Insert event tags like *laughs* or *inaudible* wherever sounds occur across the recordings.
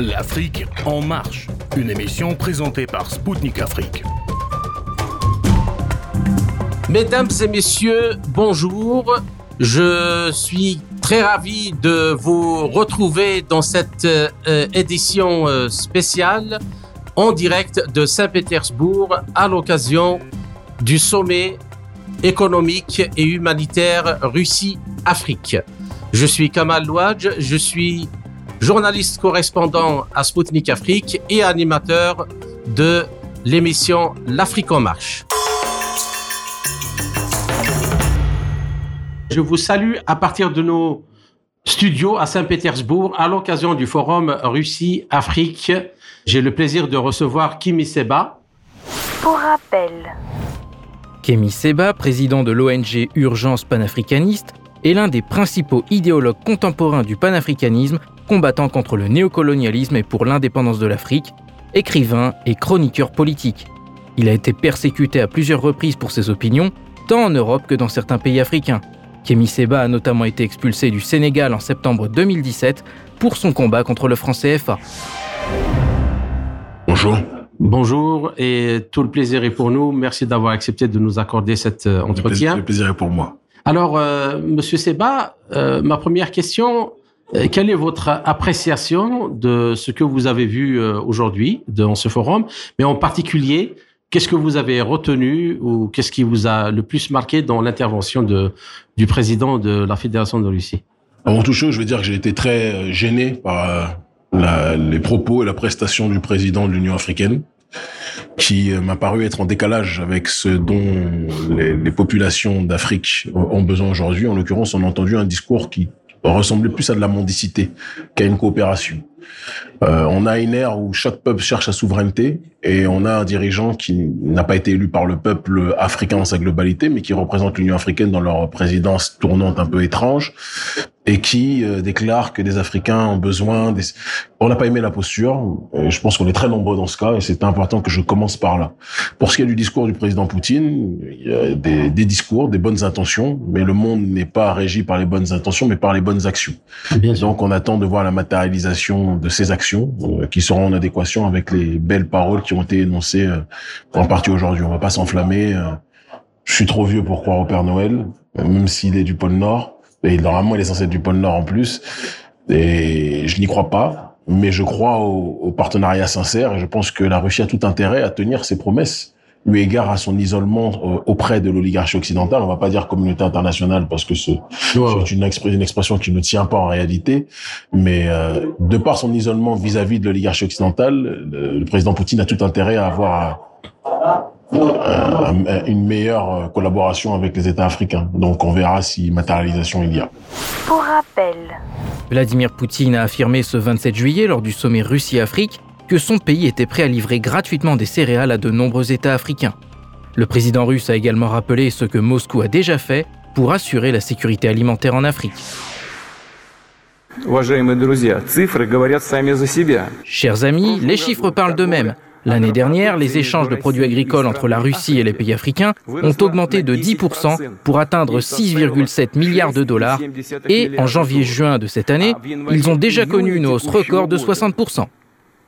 L'Afrique en marche, une émission présentée par Spoutnik Afrique. Mesdames et messieurs, bonjour. Je suis très ravi de vous retrouver dans cette euh, édition euh, spéciale en direct de Saint-Pétersbourg à l'occasion du sommet économique et humanitaire Russie-Afrique. Je suis Kamal Louadj, je suis journaliste correspondant à Spoutnik Afrique et animateur de l'émission L'Afrique en marche. Je vous salue à partir de nos studios à Saint-Pétersbourg à l'occasion du forum Russie-Afrique. J'ai le plaisir de recevoir Kimi Seba. Pour rappel. Kémy Seba, président de l'ONG Urgence panafricaniste, est l'un des principaux idéologues contemporains du panafricanisme, combattant contre le néocolonialisme et pour l'indépendance de l'Afrique, écrivain et chroniqueur politique. Il a été persécuté à plusieurs reprises pour ses opinions, tant en Europe que dans certains pays africains. Kémy Seba a notamment été expulsé du Sénégal en septembre 2017 pour son combat contre le franc CFA. Bonjour. Bonjour et tout le plaisir est pour nous. Merci d'avoir accepté de nous accorder cet euh, entretien. Le plaisir est pour moi. Alors, euh, Monsieur Seba, euh, ma première question, euh, quelle est votre appréciation de ce que vous avez vu euh, aujourd'hui dans ce forum, mais en particulier, qu'est-ce que vous avez retenu ou qu'est-ce qui vous a le plus marqué dans l'intervention du président de la Fédération de Russie? Avant toute chose, je veux dire que j'ai été très gêné par les propos et la prestation du président de l'Union africaine, qui euh, m'a paru être en décalage avec ce dont les, populations d'Afrique ont besoin aujourd'hui. En l'occurrence, on a entendu un discours qui ressemblait plus à de la mendicité qu'à une coopération. Euh, on a une ère où chaque peuple cherche sa souveraineté et on a un dirigeant qui n'a pas été élu par le peuple africain dans sa globalité, mais qui représente l'Union africaine dans leur présidence tournante un peu étrange et qui euh, déclare que des Africains ont besoin. Des... On n'a pas aimé la posture. Et je pense qu'on est très nombreux dans ce cas et c'est important que je commence par là. Pour ce qui est du discours du président Poutine, il y a des, des discours, des bonnes intentions, mais le monde n'est pas régi par les bonnes intentions, mais par les bonnes actions. Bien Donc, on attend de voir la matérialisation de ces actions euh, qui seront en adéquation avec les belles paroles qui ont été énoncées euh, en partie aujourd'hui. On va pas s'enflammer. euh. Je suis trop vieux pour croire au Père Noël, même s'il est du pôle Nord. Et normalement, il est censé être du pôle Nord en plus. Et je n'y crois pas. Mais je crois au, au partenariat sincère et je pense que la Russie a tout intérêt à tenir ses promesses eu égard à son isolement euh, auprès de l'oligarchie occidentale. On va pas dire communauté internationale parce que ce, c'est une, expr- une expression qui ne tient pas en réalité, mais euh, de par son isolement vis-à-vis de l'oligarchie occidentale, le, le président Poutine a tout intérêt à avoir euh, un- une meilleure collaboration avec les États africains. Donc on verra si matérialisation il y a. Pour rappel. Vladimir Poutine a affirmé ce 27 juillet lors du sommet Russie-Afrique que son pays était prêt à livrer gratuitement des céréales à de nombreux États africains. Le président russe a également rappelé ce que Moscou a déjà fait pour assurer la sécurité alimentaire en Afrique. Chers amis, les chiffres parlent d'eux-mêmes. L'année dernière, les échanges de produits agricoles entre la Russie et les pays africains ont augmenté de 10% pour atteindre 6,7 milliards de dollars et en janvier-juin de cette année, ils ont déjà connu une hausse record de 60%.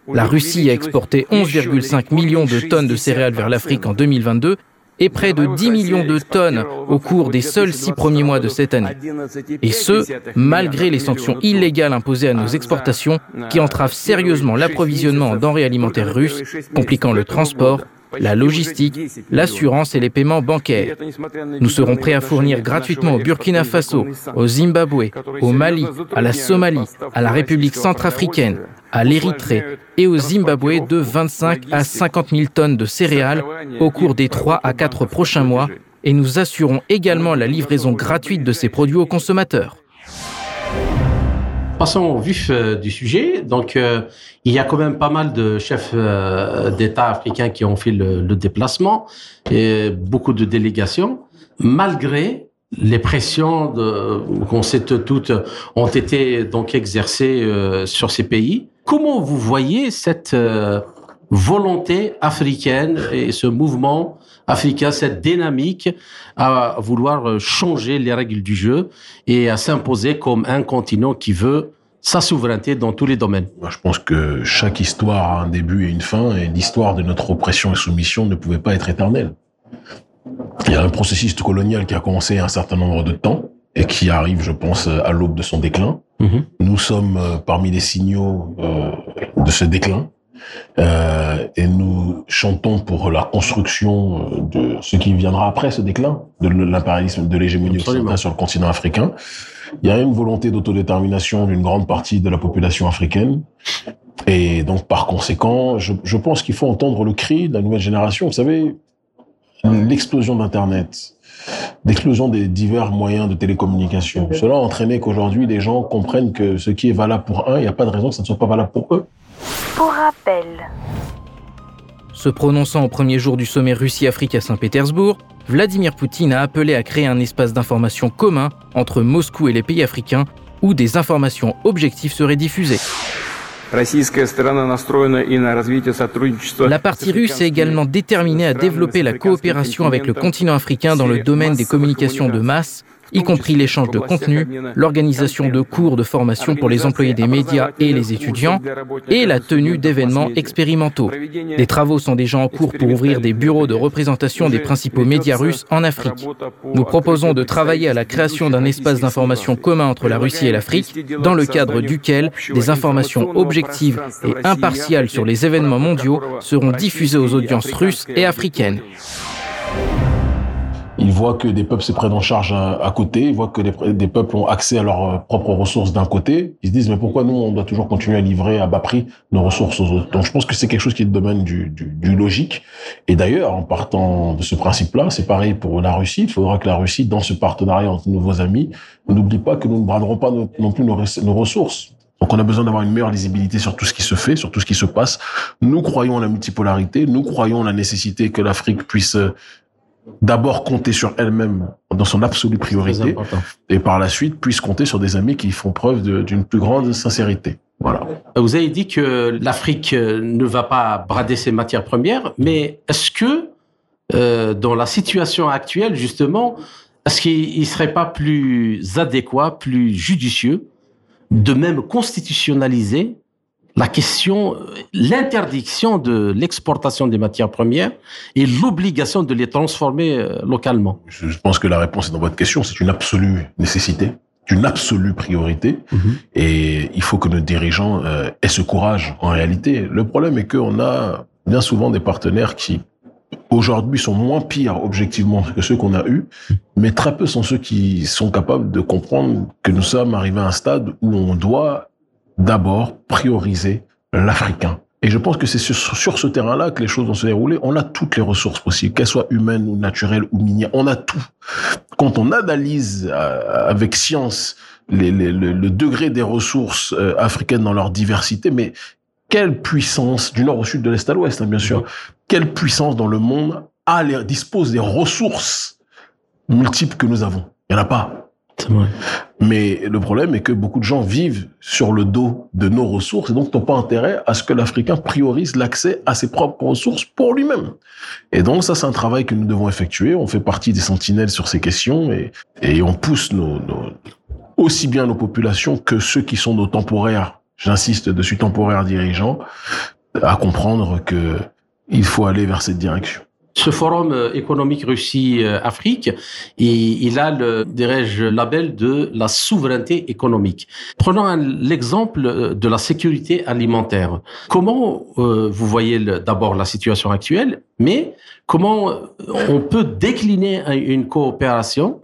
La Russie a exporté 11,5 millions de tonnes de céréales vers l'Afrique en 2022 et près de 10 millions de tonnes au cours des seuls six premiers mois de cette année. Et ce, malgré les sanctions illégales imposées à nos exportations qui entravent sérieusement l'approvisionnement en denrées alimentaires russes, compliquant le transport, la logistique, l'assurance et les paiements bancaires. Nous serons prêts à fournir gratuitement au Burkina Faso, au Zimbabwe, au Mali, à la Somalie, à la République centrafricaine, à l'Érythrée et au Zimbabwe de 25 à 50 000 tonnes de céréales au cours des 3 à 4 prochains mois et nous assurons également la livraison gratuite de ces produits aux consommateurs. Passons au vif euh, du sujet. Donc, euh, il y a quand même pas mal de chefs euh, d'État africains qui ont fait le, déplacement et beaucoup de délégations, malgré les pressions qu'on sait toutes ont été donc exercées sur ces pays. Comment vous voyez cette euh, volonté africaine et ce mouvement africain, cette dynamique à vouloir changer les règles du jeu et à s'imposer comme un continent qui veut sa souveraineté dans tous les domaines? Je pense que chaque histoire a un début et une fin, et l'histoire de notre oppression et soumission ne pouvait pas être éternelle. Il y a un processus colonial qui a commencé un certain nombre de temps et qui arrive, je pense, à l'aube de son déclin. Mhm. Nous sommes euh, parmi les signaux euh, de ce déclin. Euh, et nous chantons pour la construction de ce qui viendra après ce déclin de l'impérialisme, de l'hégémonie occidentale sur le continent africain. Il y a une volonté d'autodétermination d'une grande partie de la population africaine. Et donc, par conséquent, je, je pense qu'il faut entendre le cri de la nouvelle génération. Vous savez, l'explosion d'Internet, l'explosion des divers moyens de télécommunication, cela a entraîné qu'aujourd'hui, les gens comprennent que ce qui est valable pour un, il n'y a pas de raison que ça ne soit pas valable pour eux. Pour rappel, Se prononçant au premier jour du sommet Russie-Afrique à Saint-Pétersbourg, Vladimir Poutine a appelé à créer un espace d'information commun entre Moscou et les pays africains où des informations objectives seraient diffusées. La partie russe est également déterminée à développer la coopération avec le continent africain dans le domaine des communications de masse, y compris l'échange de contenu, l'organisation de cours de formation pour les employés des médias et les étudiants, et la tenue d'événements expérimentaux. Des travaux sont déjà en cours pour ouvrir des bureaux de représentation des principaux médias russes en Afrique. Nous proposons de travailler à la création d'un espace d'information commun entre la Russie et l'Afrique, dans le cadre duquel des informations objectives et impartiales sur les événements mondiaux seront diffusées aux audiences russes et africaines. Ils voient que des peuples se prennent en charge à, côté, ils voient que des, peuples ont accès à leurs euh, propres ressources d'un côté. Ils se disent, mais pourquoi nous, on doit toujours continuer à livrer à bas prix nos ressources aux autres? Donc je pense que c'est quelque chose qui est le domaine du, du, du logique. Et d'ailleurs, en partant de ce principe-là, c'est pareil pour la Russie. Il faudra que la Russie, dans ce partenariat entre nouveaux amis, n'oublie pas que nous ne braderons pas nos- non plus nos, nos ressources. Donc on a besoin d'avoir une meilleure lisibilité sur tout ce qui se fait, sur tout ce qui se passe. Nous croyons en la multipolarité, nous croyons en la nécessité que l'Afrique puisse euh, d'abord compter sur elle-même dans son absolue priorité et par la suite puisse compter sur des amis qui font preuve d'une plus grande sincérité. Voilà. Vous avez dit que l'Afrique euh, ne va pas brader ses matières premières, mais est-ce que euh, dans la situation actuelle, justement, est-ce qu'il ne serait pas plus adéquat, plus judicieux de même constitutionnaliser la question, l'interdiction de l'exportation des matières premières et l'obligation de les transformer euh, localement Je pense que la réponse est dans votre question. C'est une absolue nécessité, une absolue priorité. Et il faut que nos dirigeants euh, aient ce courage en réalité. Le problème est qu'on a bien souvent des partenaires qui aujourd'hui sont moins pires objectivement que ceux qu'on a eus, mais très peu sont ceux qui sont capables de comprendre que nous sommes arrivés à un stade où on doit d'abord prioriser l'Africain. Et je pense que c'est sur, ce terrain-là que les choses vont se dérouler. On a toutes les ressources possibles, qu'elles soient humaines ou naturelles ou minières. On a tout. Quand on analyse euh, avec science le, degré des ressources euh, africaines dans leur diversité, mais quelle puissance, du nord au sud, de l'est à l'ouest, hein, bien sûr, quelle puissance dans le monde dispose des ressources multiples que nous avons? Il n'y en a pas. Vrai. Mais le problème est que beaucoup de gens vivent sur le dos de nos ressources et donc n'ont pas intérêt à ce que l'Africain priorise l'accès à ses propres ressources pour lui-même. Et donc ça, c'est un travail que nous devons effectuer. On fait partie des sentinelles sur ces questions et, et on pousse nos, nos- aussi bien nos populations que ceux qui sont nos temporaires, j'insiste dessus, temporaires dirigeants, à comprendre que il faut aller vers cette direction. Ce forum euh, économique Russie-Afrique, il, a le, dirais-je, label de la souveraineté économique. Prenons l'exemple euh, de la sécurité alimentaire. Comment euh, vous voyez d'abord la situation actuelle, mais comment on peut décliner un- une coopération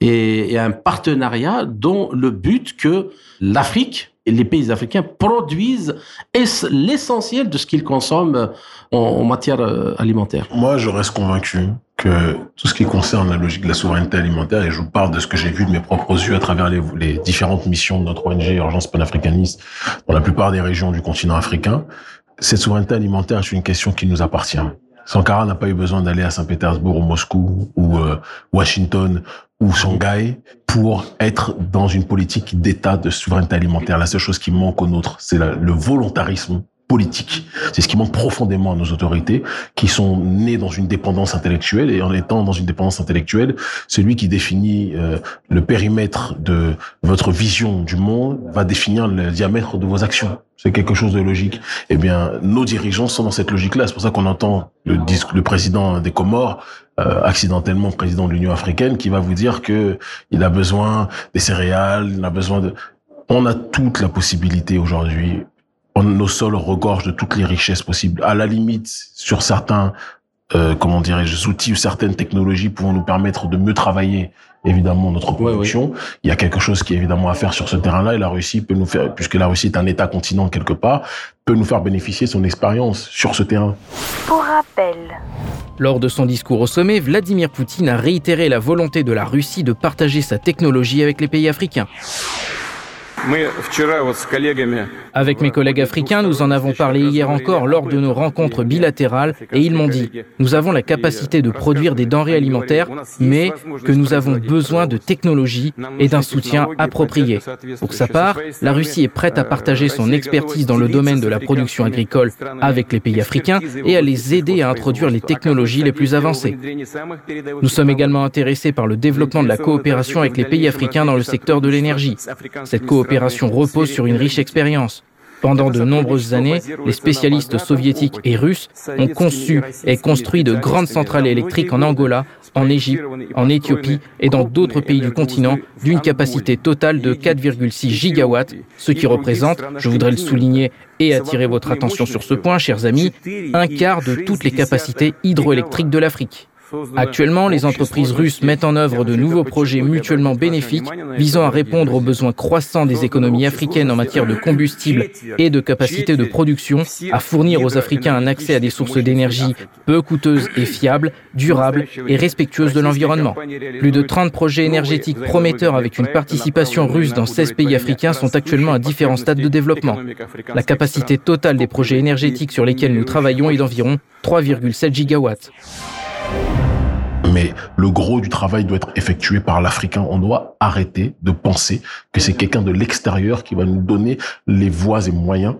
et, un partenariat dont le but que l'Afrique les pays africains produisent es- l'essentiel de ce qu'ils consomment en, matière euh, alimentaire? Moi, je reste convaincu que tout ce qui concerne la logique de la souveraineté alimentaire, et je vous parle de ce que j'ai vu de mes propres yeux à travers les, les différentes missions de notre ONG Urgence panafricaniste dans la plupart des régions du continent africain, cette souveraineté alimentaire est une question qui nous appartient. Sankara n'a pas eu besoin d'aller à Saint-Pétersbourg ou Moscou ou euh, Washington ou Shanghai pour être dans une politique d'État de souveraineté alimentaire. La seule chose qui manque au nôtre, c'est le volontarisme politique. C'est ce qui manque profondément à nos autorités, qui sont nées dans une dépendance intellectuelle, et en étant dans une dépendance intellectuelle, celui qui définit euh, le périmètre de votre vision du monde va définir le diamètre de vos actions. C'est quelque chose de logique. Eh bien, nos dirigeants sont dans cette logique-là. C'est pour ça qu'on entend le, le président des Comores, euh, accidentellement président de l'Union africaine, qui va vous dire que il a besoin des céréales, il a besoin de... On a toute la possibilité aujourd'hui nos sols regorgent de toutes les richesses possibles. À la limite, sur certains, euh, comment dirais-je, outils ou certaines technologies pouvant nous permettre de mieux travailler évidemment notre production. Il y a quelque chose qui est évidemment à faire sur ce terrain-là et la Russie peut nous faire, puisque la Russie est un État continent quelque part, peut nous faire bénéficier de son expérience sur ce terrain. Pour rappel. Lors de son discours au sommet, Vladimir Poutine a réitéré la volonté de la Russie de partager sa technologie avec les pays africains. Avec mes collègues africains, nous en avons parlé hier encore lors de nos rencontres bilatérales et ils m'ont dit, nous avons la capacité de produire des denrées alimentaires, mais que nous avons besoin de technologie et d'un soutien approprié. Pour sa part, la Russie est prête à partager son expertise dans le domaine de la production agricole avec les pays africains et à les aider à introduire les technologies les plus avancées. Nous sommes également intéressés par le développement de la coopération avec les pays africains dans le secteur de l'énergie. Cette repose sur une riche expérience. Pendant de nombreuses années, les spécialistes soviétiques et russes ont conçu et construit de grandes centrales électriques en Angola, en Égypte, en Éthiopie et dans d'autres pays du continent d'une capacité totale de 4,6 gigawatts, ce qui représente, je voudrais le souligner et attirer votre attention sur ce point, chers amis, un quart de toutes les capacités hydroélectriques de l'Afrique. Actuellement, les entreprises russes mettent en œuvre de nouveaux projets mutuellement bénéfiques visant à répondre aux besoins croissants des économies africaines en matière de combustible et de capacité de production, à fournir aux Africains un accès à des sources d'énergie peu coûteuses et fiables, durables et respectueuses de l'environnement. Plus de 30 projets énergétiques prometteurs avec une participation russe dans 16 pays africains sont actuellement à différents stades de développement. La capacité totale des projets énergétiques sur lesquels nous travaillons est d'environ 3,7 gigawatts. Mais le gros du travail doit être effectué par l'Africain. On doit arrêter de penser que c'est quelqu'un de l'extérieur qui va nous donner les voies et moyens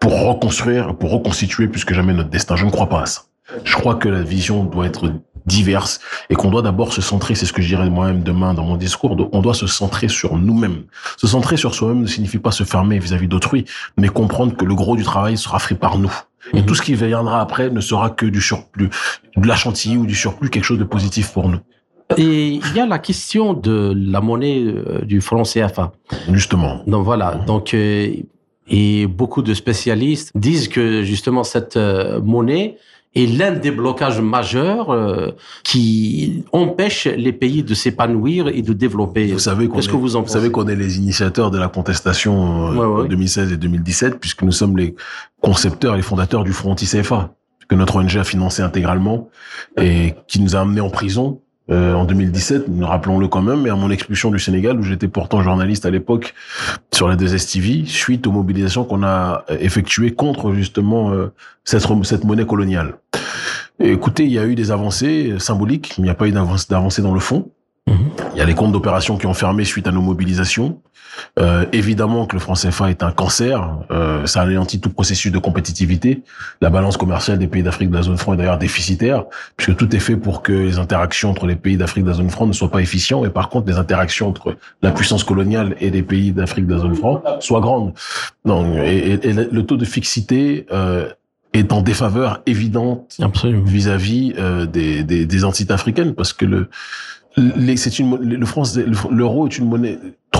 pour reconstruire, pour reconstituer plus que jamais notre destin. Je ne crois pas à ça. Je crois que la vision doit être diverse et qu'on doit d'abord se centrer, c'est ce que je dirais moi-même demain dans mon discours, on doit se centrer sur nous-mêmes. Se centrer sur soi-même ne signifie pas se fermer vis-à-vis d'autrui, mais comprendre que le gros du travail sera fait par nous. Et mhm. tout ce qui viendra après ne sera que du surplus, de la chantilly ou du surplus, quelque chose de positif pour nous. Et il y a la question de la monnaie euh, du franc CFA. Justement. Donc voilà. Donc euh, et beaucoup de spécialistes disent que justement cette euh, monnaie est l'un des blocages majeurs euh, qui empêche les pays de s'épanouir et de développer. Vous savez qu'on est, que vous en savez qu'on est les initiateurs de la contestation euh, en 2016 et 2017 puisque nous sommes les concepteurs et les fondateurs du Front anti-CFA que notre ONG a financé intégralement et qui nous a amenés en prison euh, en 2017, rappelons-le quand même, mais à mon expulsion du Sénégal, où j'étais pourtant journaliste à l'époque sur la 2STV, suite aux mobilisations qu'on a effectuées contre justement euh, cette, cette monnaie coloniale. écoutez, il y a eu des avancées symboliques, mais il n'y a pas eu d'avancée dans le fond. Il y a les comptes d'opération qui ont fermé suite à nos mobilisations. Euh, évidemment que le franc CFA est un cancer. Euh, ça anéantit tout processus de compétitivité. La balance commerciale des pays d'Afrique de la zone franc est d'ailleurs déficitaire, puisque tout est fait pour que les interactions entre les pays d'Afrique de la zone franc ne soient pas efficientes, mais par contre les interactions entre la puissance coloniale et les pays d'Afrique de la zone franc soient grandes. Donc, et, le taux de fixité euh, est en défaveur évidente vis-à-vis euh, des, des, des entités africaines, parce que le c'est une, le France, l'euro est une monnaie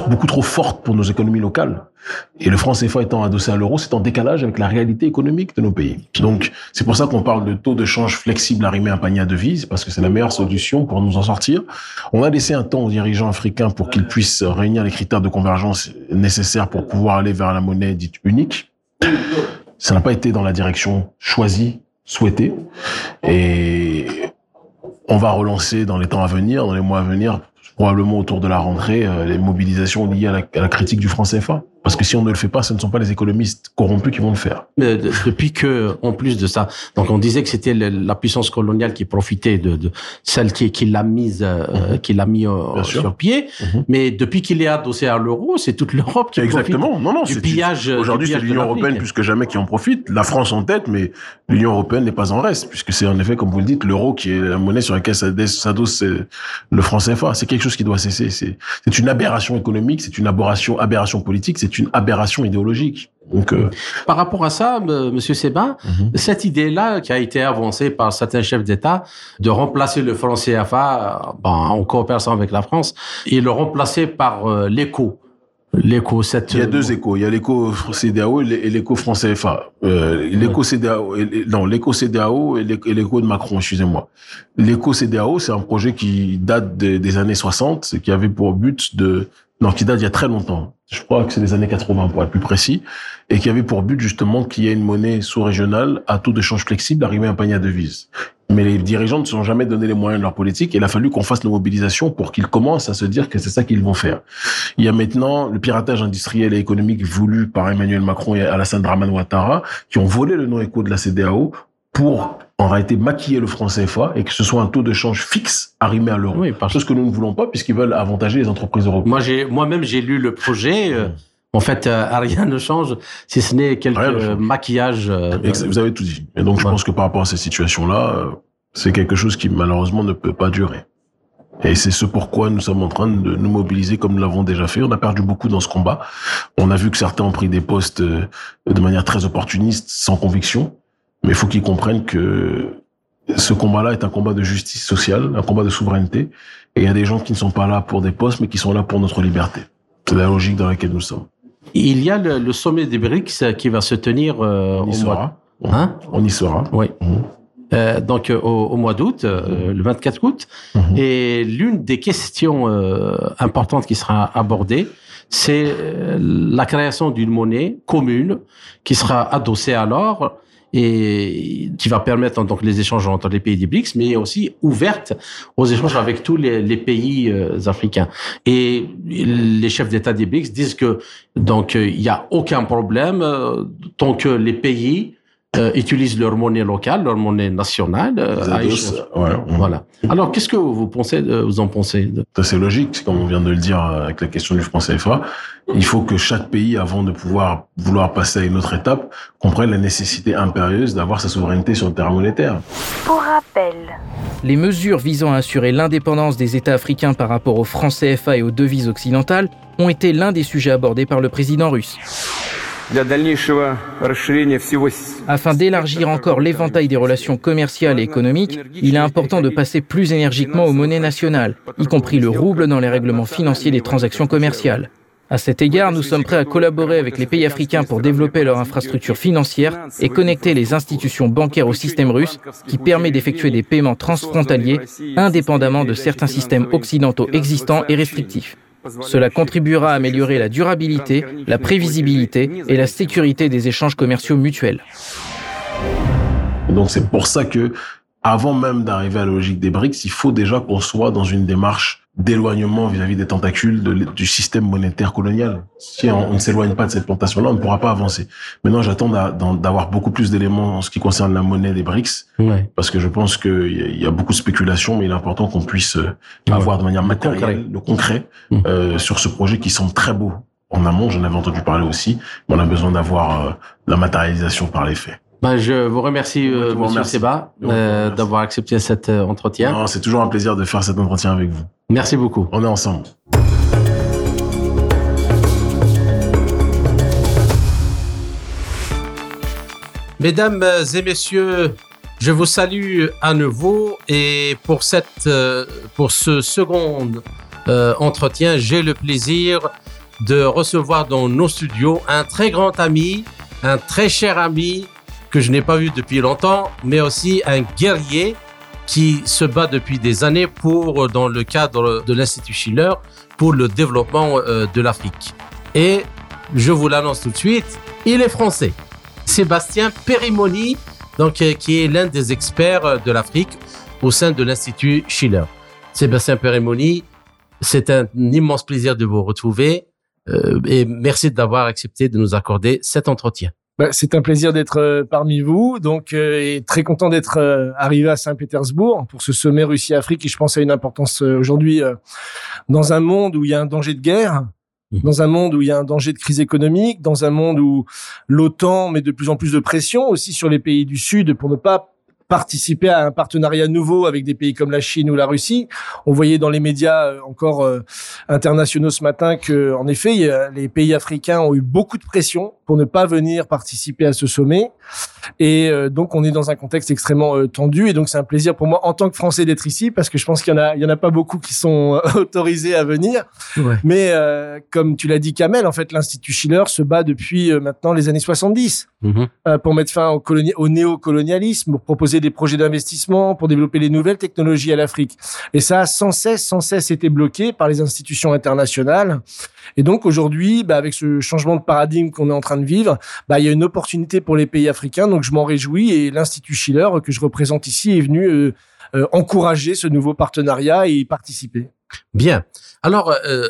beaucoup trop forte pour nos économies locales. Et le franc CFA étant adossé à l'euro, c'est en décalage avec la réalité économique de nos pays. Donc, c'est pour ça qu'on parle de taux de change flexible arrimé à un panier à devises, parce que c'est la meilleure solution pour nous en sortir. On a laissé un temps aux dirigeants africains pour qu'ils puissent réunir les critères de convergence nécessaires pour pouvoir aller vers la monnaie dite unique. Ça n'a pas été dans la direction choisie, souhaitée. Et on va relancer dans les temps à venir, dans les mois à venir, probablement autour de la rentrée, euh, les mobilisations liées à la, critique du franc CFA. Parce que si on ne le fait pas, ce ne sont pas les économistes corrompus qui vont le faire. Euh, de- depuis que, en plus de ça, donc on disait que c'était la puissance coloniale qui profitait de, de celle qui, qui l'a mise, euh, qui l'a mis euh, sûr. sur pied. Mhm. Mais depuis qu'il est adossé à l'euro, c'est toute l'Europe qui Exactement. Non, non, du pillage, Aujourd'hui, c'est l'Union européenne plus que jamais qui en profite. La France en tête, mais l'Union européenne n'est pas en reste, puisque c'est en effet, comme vous le dites, l'euro qui est la monnaie sur laquelle s'adosse le franc CFA. C'est quelque chose qui doit cesser. C'est c'est une aberration économique, c'est une aberration, aberration politique, c'est une aberration idéologique. Donc, euh, Par rapport à ça, euh, Monsieur Séba, Mhm. cette idée-là qui a été avancée par certains chefs d'État de remplacer le franc CFA ben, en coopération avec la France et le remplacer par euh, l'éco. L'éco, cette... il y a deux échos. Il y a l'écho CDAO et l'é- et l'écho franc CFA. Euh, l'écho CDAO, et- non, l'écho CDAO et l'é- et l'écho de Macron, excusez-moi. L'écho CDAO, c'est un projet qui date des- des années 60, qui avait pour but de, non, qui date d'il y a très longtemps. Je crois que c'est les années 80 pour être plus précis, et qui avait pour but justement qu'il y ait une monnaie sous-régionale à taux de change flexible arrivé à un panier à devises. Mais les dirigeants ne se sont jamais donné les moyens de leur politique. Et il a fallu qu'on fasse la mobilisation pour qu'ils commencent à se dire que c'est ça qu'ils vont faire. Il y a maintenant le piratage industriel et économique voulu par Emmanuel Macron et Alassane Draman Ouattara qui ont volé le nom écho de la CDAO pour en réalité maquiller le franc CFA et que ce soit un taux de change fixe arrimé à l'euro. Oui, parce Chose que nous ne voulons pas puisqu'ils veulent avantager les entreprises européennes. Moi, j'ai, moi-même, j'ai lu le projet. euh, en fait, euh, rien ne change, si ce n'est quelques euh, maquillages. Vous avez tout dit. Et donc, je pense que par rapport à cette situation-là, euh, c'est quelque chose qui malheureusement ne peut pas durer. Et c'est ce pourquoi nous sommes en train de nous mobiliser comme nous l'avons déjà fait. On a perdu beaucoup dans ce combat. On a vu que certains ont pris des postes euh, de manière très opportuniste, sans conviction. Mais il faut qu'ils comprennent que ce combat-là est un combat de justice sociale, un combat de souveraineté. Et il y a des gens qui ne sont pas là pour des postes, mais qui sont là pour notre liberté. C'est la logique dans laquelle nous sommes. Il y a le, le sommet des BRICS qui va se tenir euh, On au y mois. sera. Hein On y sera. Oui. Mhm. Euh, donc euh, au, au mois d'août, euh, le 24 août. Mhm. Et l'une des questions importantes qui sera abordée, c'est la création d'une monnaie commune qui sera adossée à l'or et qui va permettre donc les échanges entre les pays des BRICS, mais aussi ouverte aux échanges avec tous les, pays euh, africains. Et les chefs d'État des BRICS disent que donc euh, il n'y a aucun problème euh, tant que les pays euh, utilisent leur monnaie locale, leur monnaie nationale. euh, ouais. Voilà. Alors, qu'est-ce que vous pensez, vous en pensez de- c'est logique, c'est comme on vient de le dire euh, avec la question du franc CFA. Il faut que chaque pays, avant de pouvoir vouloir passer à une autre étape, comprenne la nécessité impérieuse d'avoir sa souveraineté sur le terrain monétaire. Pour rappel, Les mesures visant à assurer l'indépendance des États africains par rapport au franc CFA et aux devises occidentales ont été l'un des sujets abordés par le président russe. Afin d'élargir encore l'éventail des relations commerciales et économiques, il est important de passer plus énergiquement aux monnaies nationales, y compris le rouble dans les règlements financiers des transactions commerciales. À cet égard, nous sommes prêts à collaborer avec les pays africains pour développer leur infrastructure financière et connecter les institutions bancaires au système russe qui permet d'effectuer des paiements transfrontaliers indépendamment de certains systèmes occidentaux existants et restrictifs. Cela contribuera à améliorer la durabilité, la prévisibilité et la sécurité des échanges commerciaux mutuels. Donc, c'est pour ça que, avant même d'arriver à la logique des BRICS, il faut déjà qu'on soit dans une démarche d'éloignement vis-à-vis des tentacules de du système monétaire colonial. Si on, on ne s'éloigne pas de cette plantation-là, on ne pourra pas avancer. Maintenant, j'attends d'avoir beaucoup plus d'éléments en ce qui concerne la monnaie des BRICS, Ouais. parce que je pense qu'il y, a- il y a beaucoup de spéculation, mais il est important qu'on puisse euh, avoir de manière matérielle, le concret, Mm. euh, sur ce projet qui semble très beau. En amont, j'en avais entendu parler aussi, mais on a besoin d'avoir euh, la matérialisation par les faits. Ben, je vous remercie, euh, vous Monsieur remercie. Seba, euh, d'avoir accepté cet euh, entretien. Non, C'est toujours un plaisir de faire cet entretien avec vous. Merci beaucoup. On est ensemble. Mesdames et messieurs, je vous salue à nouveau et pour cette, euh, pour ce second euh, entretien, j'ai le plaisir de recevoir dans nos studios un très grand ami, un très cher ami que je n'ai pas vu depuis longtemps, mais aussi un guerrier qui se bat depuis des années pour, dans le cadre de l'Institut Schiller, pour le développement euh, de l'Afrique. Et je vous l'annonce tout de suite, il est français. Sébastien Perimoni, donc, euh, qui est l'un des experts euh, de l'Afrique au sein de l'Institut Schiller. Sébastien Perimoni, c'est un immense plaisir de vous retrouver. Euh, et merci d'avoir accepté de nous accorder cet entretien. Bah, c'est un plaisir d'être euh, parmi vous, donc euh, et très content d'être euh, arrivé à Saint-Pétersbourg pour ce sommet Russie-Afrique qui, je pense, a une importance aujourd'hui dans un monde où il y a un danger de guerre, Mhm. dans un monde où il y a un danger de crise économique, dans un monde où l'OTAN met de plus en plus de pression aussi sur les pays du Sud pour ne pas participer à un partenariat nouveau avec des pays comme la Chine ou la Russie. On voyait dans les médias euh, encore euh, internationaux ce matin que, en effet, les pays africains ont eu beaucoup de pression pour ne pas venir participer à ce sommet. Et euh, donc, on est dans un contexte extrêmement tendu. Et donc, c'est un plaisir pour moi, en tant que Français, d'être ici, parce que je pense qu'il y en a, il y en a pas beaucoup qui sont *laughs* autorisés à venir. Ouais. Mais euh, comme tu l'as dit, Kamel, en fait, l'Institut Schiller se bat depuis maintenant les années 70 Mhm. pour mettre fin au, au néocolonialisme, pour proposer des projets d'investissement, pour développer les nouvelles technologies à l'Afrique. Et ça a sans cesse, sans cesse été bloqué par les institutions internationales. Et donc aujourd'hui, bah, avec ce changement de paradigme qu'on est en train de vivre, bah, il y a une opportunité pour les pays africains. Donc je m'en réjouis et l'Institut Schiller que je représente ici est venu euh, euh, encourager ce nouveau partenariat et y participer. Bien. Alors, euh,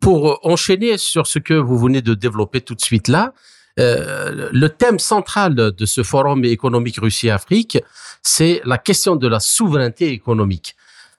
pour enchaîner sur ce que vous venez de développer tout de suite là, euh, le thème central de ce forum économique Russie-Afrique, c'est la question de la souveraineté économique.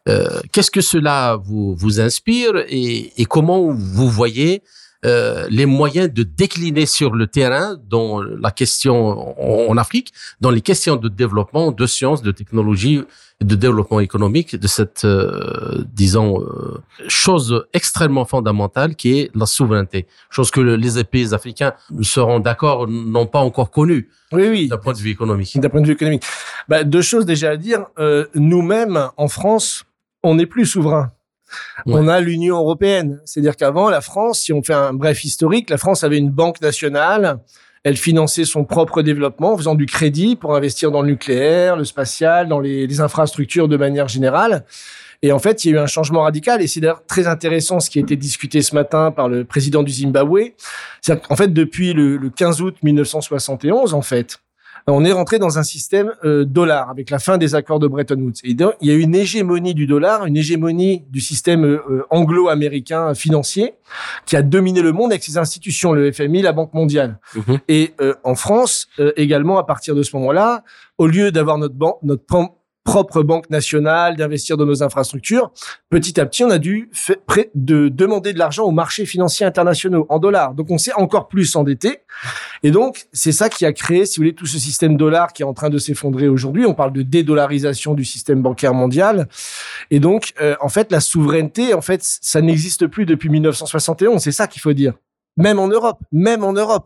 Euh, Qu'est-ce que cela vous, vous inspire et, et comment vous voyez euh, les moyens de décliner sur le terrain dans la question en, en Afrique, dans les questions de développement, de sciences, de technologie, de développement économique, de cette, euh, disons, euh, chose extrêmement fondamentale qui est la souveraineté. Chose que le- les pays africains seront d'accord, n'ont pas encore connue Oui, oui. d'un point de vue économique. D'un point de vue économique. Bah, deux choses déjà à dire. Euh, Nous-mêmes, en France, on n'est plus souverain. On a l'Union européenne. C'est-à-dire qu'avant, la France, si on fait un bref historique, la France avait une banque nationale. Elle finançait son propre développement en faisant du crédit pour investir dans le nucléaire, le spatial, dans les, infrastructures de manière générale. Et en fait, il y a eu un changement radical. Et c'est d'ailleurs très intéressant ce qui a été discuté ce matin par le président du Zimbabwe. C'est qu'en fait, depuis le, le 15 août 1971, en fait, on est rentré dans un système euh, dollar avec la fin des accords de Bretton Woods. Et donc, il y a eu une hégémonie du dollar, une hégémonie du système euh, euh, anglo-américain financier qui a dominé le monde avec ses institutions, le FMI, la Banque mondiale. Mhm. Et euh, en France, euh, également, à partir de ce moment-là, au lieu d'avoir notre, ban- notre propre banque nationale, d'investir dans nos infrastructures, petit à petit, on a dû de demander de l'argent aux marchés financiers internationaux en dollars. Donc, on s'est encore plus endetté. Et donc, c'est ça qui a créé, si vous voulez, tout ce système dollar qui est en train de s'effondrer aujourd'hui. On parle de dédollarisation du système bancaire mondial. Et donc, euh, en fait, la souveraineté, en fait, ça n'existe plus depuis 1971. C'est ça qu'il faut dire. Même en Europe, même en Europe.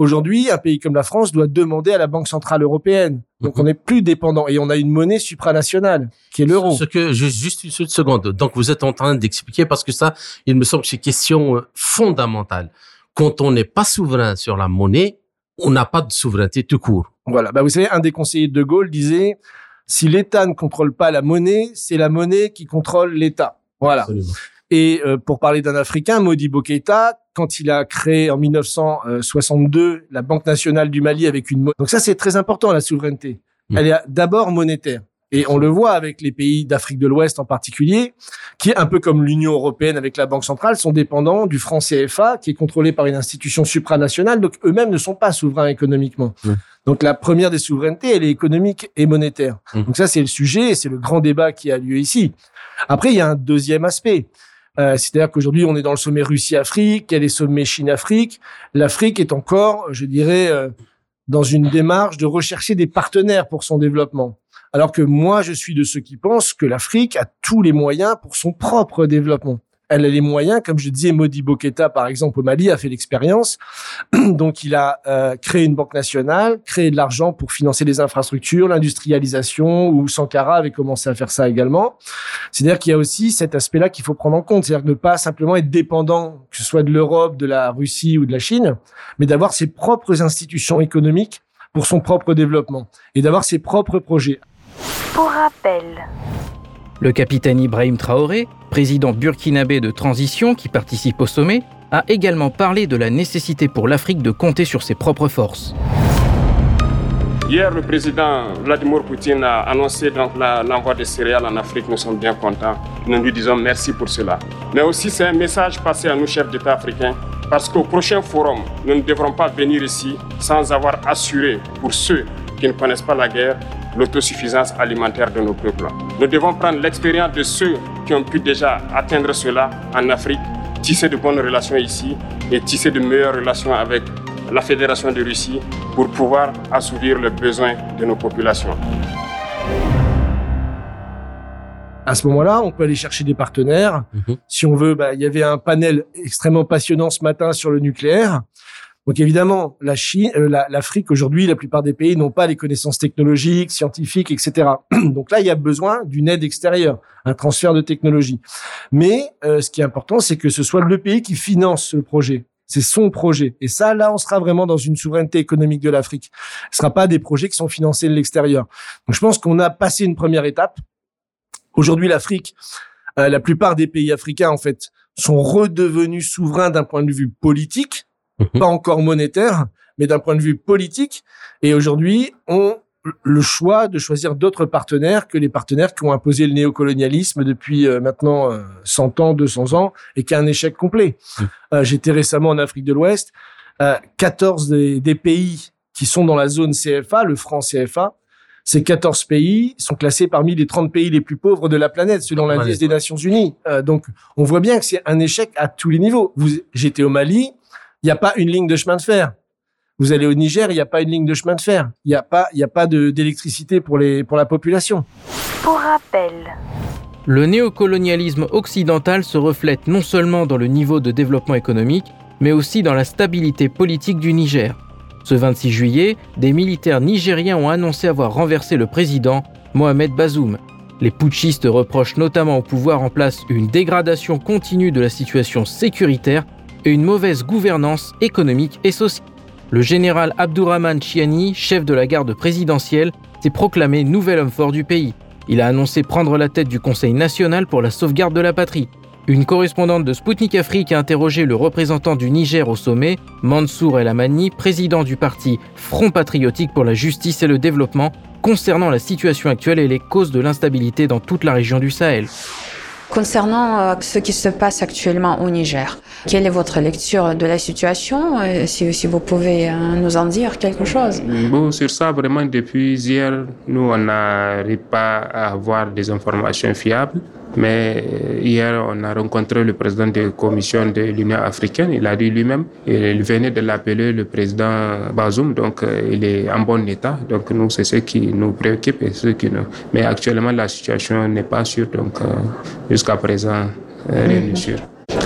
Aujourd'hui, un pays comme la France doit demander à la Banque centrale européenne. Donc, Mhm. on n'est plus dépendant et on a une monnaie supranationale qui est l'euro. Ce que juste une seconde. Donc vous êtes en train d'expliquer parce que ça, il me semble que c'est question euh, fondamentale. Quand on n'est pas souverain sur la monnaie, on n'a pas de souveraineté tout court. Voilà. Bah, vous savez, un des conseillers de De Gaulle disait, si l'État ne contrôle pas la monnaie, c'est la monnaie qui contrôle l'État. Voilà. Absolument. Et euh, pour parler d'un Africain, Modibo Keïta, quand il a créé en 1962 la Banque nationale du Mali avec une monnaie. Donc ça, c'est très important, la souveraineté. Mm. Elle est d'abord monétaire. Et on le voit avec les pays d'Afrique de l'Ouest en particulier, qui, un peu comme l'Union européenne avec la Banque centrale, sont dépendants du franc CFA, qui est contrôlé par une institution supranationale. Donc eux-mêmes ne sont pas souverains économiquement. Mm. Donc la première des souverainetés, elle est économique et monétaire. Mm. Donc ça, c'est le sujet, et c'est le grand débat qui a lieu ici. Après, il y a un deuxième aspect. Euh, C'est-à-dire qu'aujourd'hui, on est dans le sommet Russie-Afrique, il y a les sommets Chine-Afrique. L'Afrique est encore, je dirais, euh, dans une démarche de rechercher des partenaires pour son développement. Alors que moi, je suis de ceux qui pensent que l'Afrique a tous les moyens pour son propre développement. Elle a les moyens, comme je disais, Modibo Keïta, par exemple, au Mali, a fait l'expérience. *clears throat* Donc, il a euh, créé une banque nationale, créé de l'argent pour financer les infrastructures, l'industrialisation, ou Sankara avait commencé à faire ça également. C'est-à-dire qu'il y a aussi cet aspect-là qu'il faut prendre en compte. C'est-à-dire ne pas simplement être dépendant, que ce soit de l'Europe, de la Russie ou de la Chine, mais d'avoir ses propres institutions économiques pour son propre développement et d'avoir ses propres projets. Pour rappel, Le capitaine Ibrahim Traoré, président burkinabé de transition qui participe au sommet, a également parlé de la nécessité pour l'Afrique de compter sur ses propres forces. Hier, le président Vladimir Poutine a annoncé l'envoi de céréales en Afrique. Nous sommes bien contents. Nous lui disons merci pour cela. Mais aussi, c'est un message passé à nous, chefs d'État africains, Parce qu'au prochain forum, nous ne devrons pas venir ici sans avoir assuré pour ceux qui ne connaissent pas la guerre l'autosuffisance alimentaire de nos peuples. Nous devons prendre l'expérience de ceux qui ont pu déjà atteindre cela en Afrique, tisser de bonnes relations ici et tisser de meilleures relations avec la Fédération de Russie pour pouvoir assouvir les besoins de nos populations. À ce moment-là, on peut aller chercher des partenaires. Mhm. Si on veut, bah, il y avait un panel extrêmement passionnant ce matin sur le nucléaire. Donc évidemment, la Chine, euh, la- l'Afrique aujourd'hui, la plupart des pays n'ont pas les connaissances technologiques, scientifiques, etc. *clears throat* Donc là, il y a besoin d'une aide extérieure, un transfert de technologie. Mais euh, ce qui est important, c'est que ce soit le pays qui finance ce projet. C'est son projet. Et ça, là, on sera vraiment dans une souveraineté économique de l'Afrique. Ce sera pas des projets qui sont financés de l'extérieur. Donc je pense qu'on a passé une première étape. Aujourd'hui, l'Afrique, euh, la plupart des pays africains, en fait, sont redevenus souverains d'un point de vue politique, Mhm. pas encore monétaire, mais d'un point de vue politique. Et aujourd'hui, ont le choix de choisir d'autres partenaires que les partenaires qui ont imposé le néocolonialisme depuis euh, maintenant euh, 100 ans, 200 ans, et qui a un échec complet. Mhm. Euh, J'étais récemment en Afrique de l'Ouest. Euh, 14 des, des pays qui sont dans la zone CFA, le franc CFA, ces 14 pays sont classés parmi les 30 pays les plus pauvres de la planète, selon l'indice des Nations Unies. Euh, donc, on voit bien que c'est un échec à tous les niveaux. J'étais au Mali, il n'y a pas une ligne de chemin de fer. Vous allez au Niger, il n'y a pas une ligne de chemin de fer. Il n'y a pas, il y a pas de d'électricité pour les pour la population. Pour rappel, Le néocolonialisme occidental se reflète non seulement dans le niveau de développement économique, mais aussi dans la stabilité politique du Niger. Ce 26 juillet, des militaires nigériens ont annoncé avoir renversé le président, Mohamed Bazoum. Les putschistes reprochent notamment au pouvoir en place une dégradation continue de la situation sécuritaire et une mauvaise gouvernance économique et sociale. Le général Abdourahman Chiani, chef de la garde présidentielle, s'est proclamé nouvel homme fort du pays. Il a annoncé prendre la tête du Conseil national pour la sauvegarde de la patrie. Une correspondante de Sputnik Afrique a interrogé le représentant du Niger au sommet, Mansour El Amani, président du parti Front patriotique pour la justice et le développement, concernant la situation actuelle et les causes de l'instabilité dans toute la région du Sahel. Concernant euh, ce qui se passe actuellement au Niger, quelle est votre lecture de la situation? Euh, si, vous pouvez euh, nous en dire quelque chose Bon, sur ça, vraiment, depuis hier, nous, on n'arrive pas à avoir des informations fiables. Mais euh, hier, on a rencontré le président de la commission de l'Union africaine. Il a dit lui-même, il venait de l'appeler le président Bazoum, donc euh, il est en bon état. Donc nous, c'est ce qui nous préoccupe et ce qui nous... Mais actuellement, la situation n'est pas sûre, donc euh, jusqu'à présent, rien n'est sûr.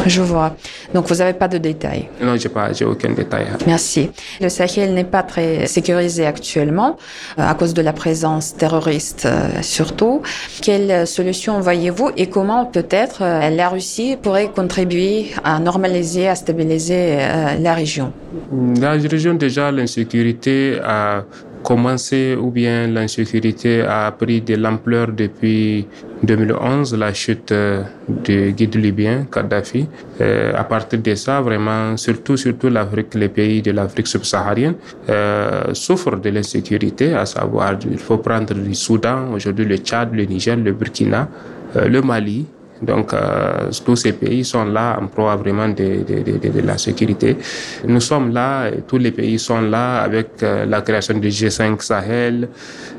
Je vois. Donc vous n'avez pas de détails. Non, j'ai pas, j'ai aucun détail. Merci. Le Sahel n'est pas très sécurisé actuellement euh, à cause de la présence terroriste euh, surtout. Quelle solution voyez-vous et comment peut-être euh, la Russie pourrait contribuer à normaliser, à stabiliser la région? Dans la région, déjà, l'insécurité a commencé ou bien l'insécurité a pris de l'ampleur depuis 2011, la chute euh, du guide libyen Kadhafi. Euh, à partir de ça, vraiment, surtout, surtout l'Afrique, les pays de l'Afrique subsaharienne euh, souffrent de l'insécurité, à savoir, il faut prendre le Soudan, aujourd'hui le Tchad, le Niger, le Burkina, le Mali, donc, euh, tous ces pays sont là en proie vraiment de, la sécurité. Nous sommes là, tous les pays sont là avec euh, la création du G5 Sahel,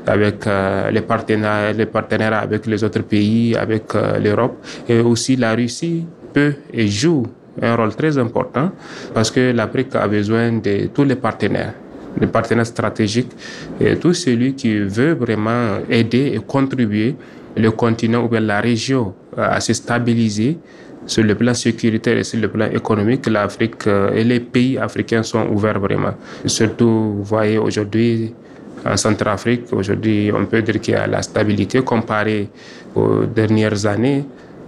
avec euh, les, partenaires, les partenaires avec les autres pays, avec l'Europe. Et aussi la Russie peut et joue un rôle très important parce que l'Afrique a besoin de tous les partenaires les partenaires stratégiques et tout celui qui veut vraiment aider et contribuer le continent ou bien la région à se stabiliser sur le plan sécuritaire et sur le plan économique, l'Afrique et les pays africains sont ouverts vraiment. Surtout, vous voyez aujourd'hui en Centrafrique, aujourd'hui, on peut dire qu'il y a la stabilité comparée aux dernières années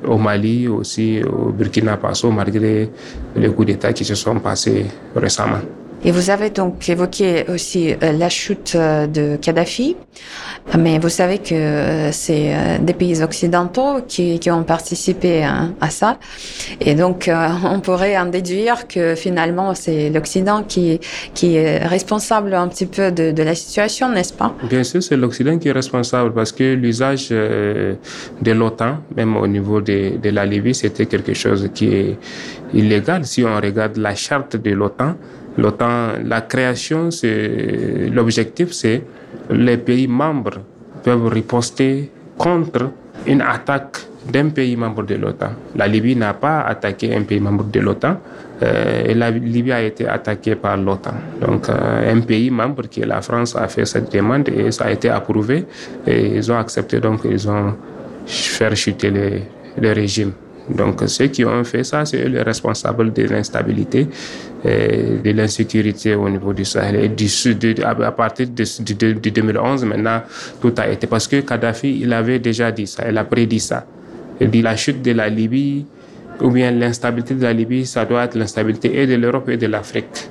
au Mali, aussi au Burkina Faso, malgré les coups d'État qui se sont passés récemment. Et vous avez donc évoqué aussi euh, la chute euh, de Kadhafi, mais vous savez que euh, c'est des pays occidentaux qui, ont participé hein, à, ça. Et donc, on pourrait en déduire que finalement, c'est l'Occident qui, est responsable un petit peu de, de la situation, n'est-ce pas? Bien sûr, c'est l'Occident qui est responsable parce que l'usage de l'OTAN, même au niveau de, de la Libye, c'était quelque chose qui est illégal. Si on regarde la charte de l'OTAN, L'OTAN, la création, c'est l'objectif, c'est les pays membres peuvent riposter contre une attaque d'un pays membre de l'OTAN. La Libye n'a pas attaqué un pays membre de l'OTAN euh, et la Libye a été attaquée par l'OTAN. Donc euh, un pays membre qui est la France a fait cette demande et ça a été approuvé et ils ont accepté donc ils ont fait chuter le, le régime. Donc ceux qui ont fait ça, c'est les responsables de l'instabilité de l'insécurité au niveau du Sahel. Et à partir de, de, de, 2011, maintenant, tout a été... Parce que Kadhafi, il avait déjà dit ça, il a prédit ça. Il dit la chute de la Libye, ou bien l'instabilité de la Libye, ça doit être l'instabilité et de l'Europe et de l'Afrique.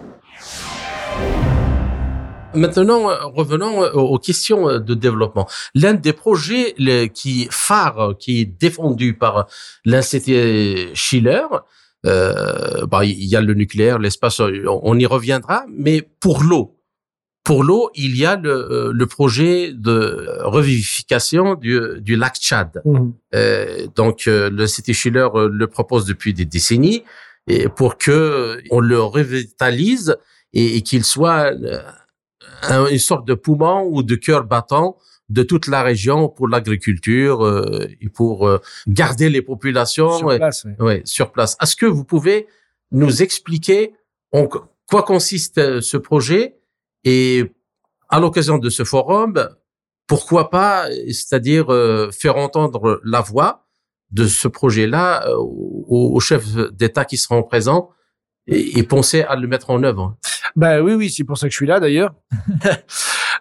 Maintenant, euh, revenons euh, aux questions euh, de développement. L'un des projets qui phare, qui est défendu par l'Institut Schiller, euh, bah, il y a le nucléaire, l'espace, on y reviendra, mais pour l'eau, pour l'eau, il y a le, le, projet de revivification du, du lac Tchad. Mmh. Euh, donc, l'Institut Schiller le propose depuis des décennies et pour que on le revitalise et, et qu'il soit une sorte de poumon ou de cœur battant de toute la région pour l'agriculture euh, et pour euh, garder les populations sur place. Ouais. sur place. Est-ce que vous pouvez nous expliquer en quoi consiste euh, ce projet et à l'occasion de ce forum, pourquoi pas, c'est-à-dire faire entendre la voix de ce projet-là aux, aux chefs d'État qui seront présents et, et penser à le mettre en œuvre? Ben oui, oui, c'est pour ça que je suis là d'ailleurs. *laughs*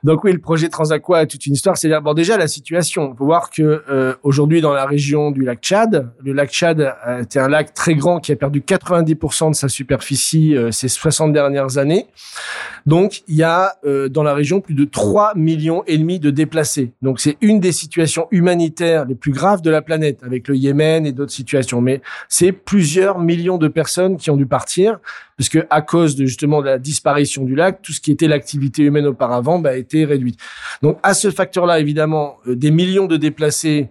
Donc oui, le projet Transaqua a toute une histoire. C'est bon déjà la situation. On peut voir que euh, aujourd'hui dans la région du lac Tchad, le lac Tchad était un lac très grand qui a perdu 90% de sa superficie euh, ces 60 dernières années. Donc il y a euh, dans la région plus de 3 millions et demi de déplacés. Donc c'est une des situations humanitaires les plus graves de la planète avec le Yémen et d'autres situations. Mais c'est plusieurs millions de personnes qui ont dû partir puisque à cause de justement de la disparition du lac, tout ce qui était l'activité humaine auparavant bah, a été réduite. Donc à ce facteur-là, évidemment, euh, des millions de déplacés,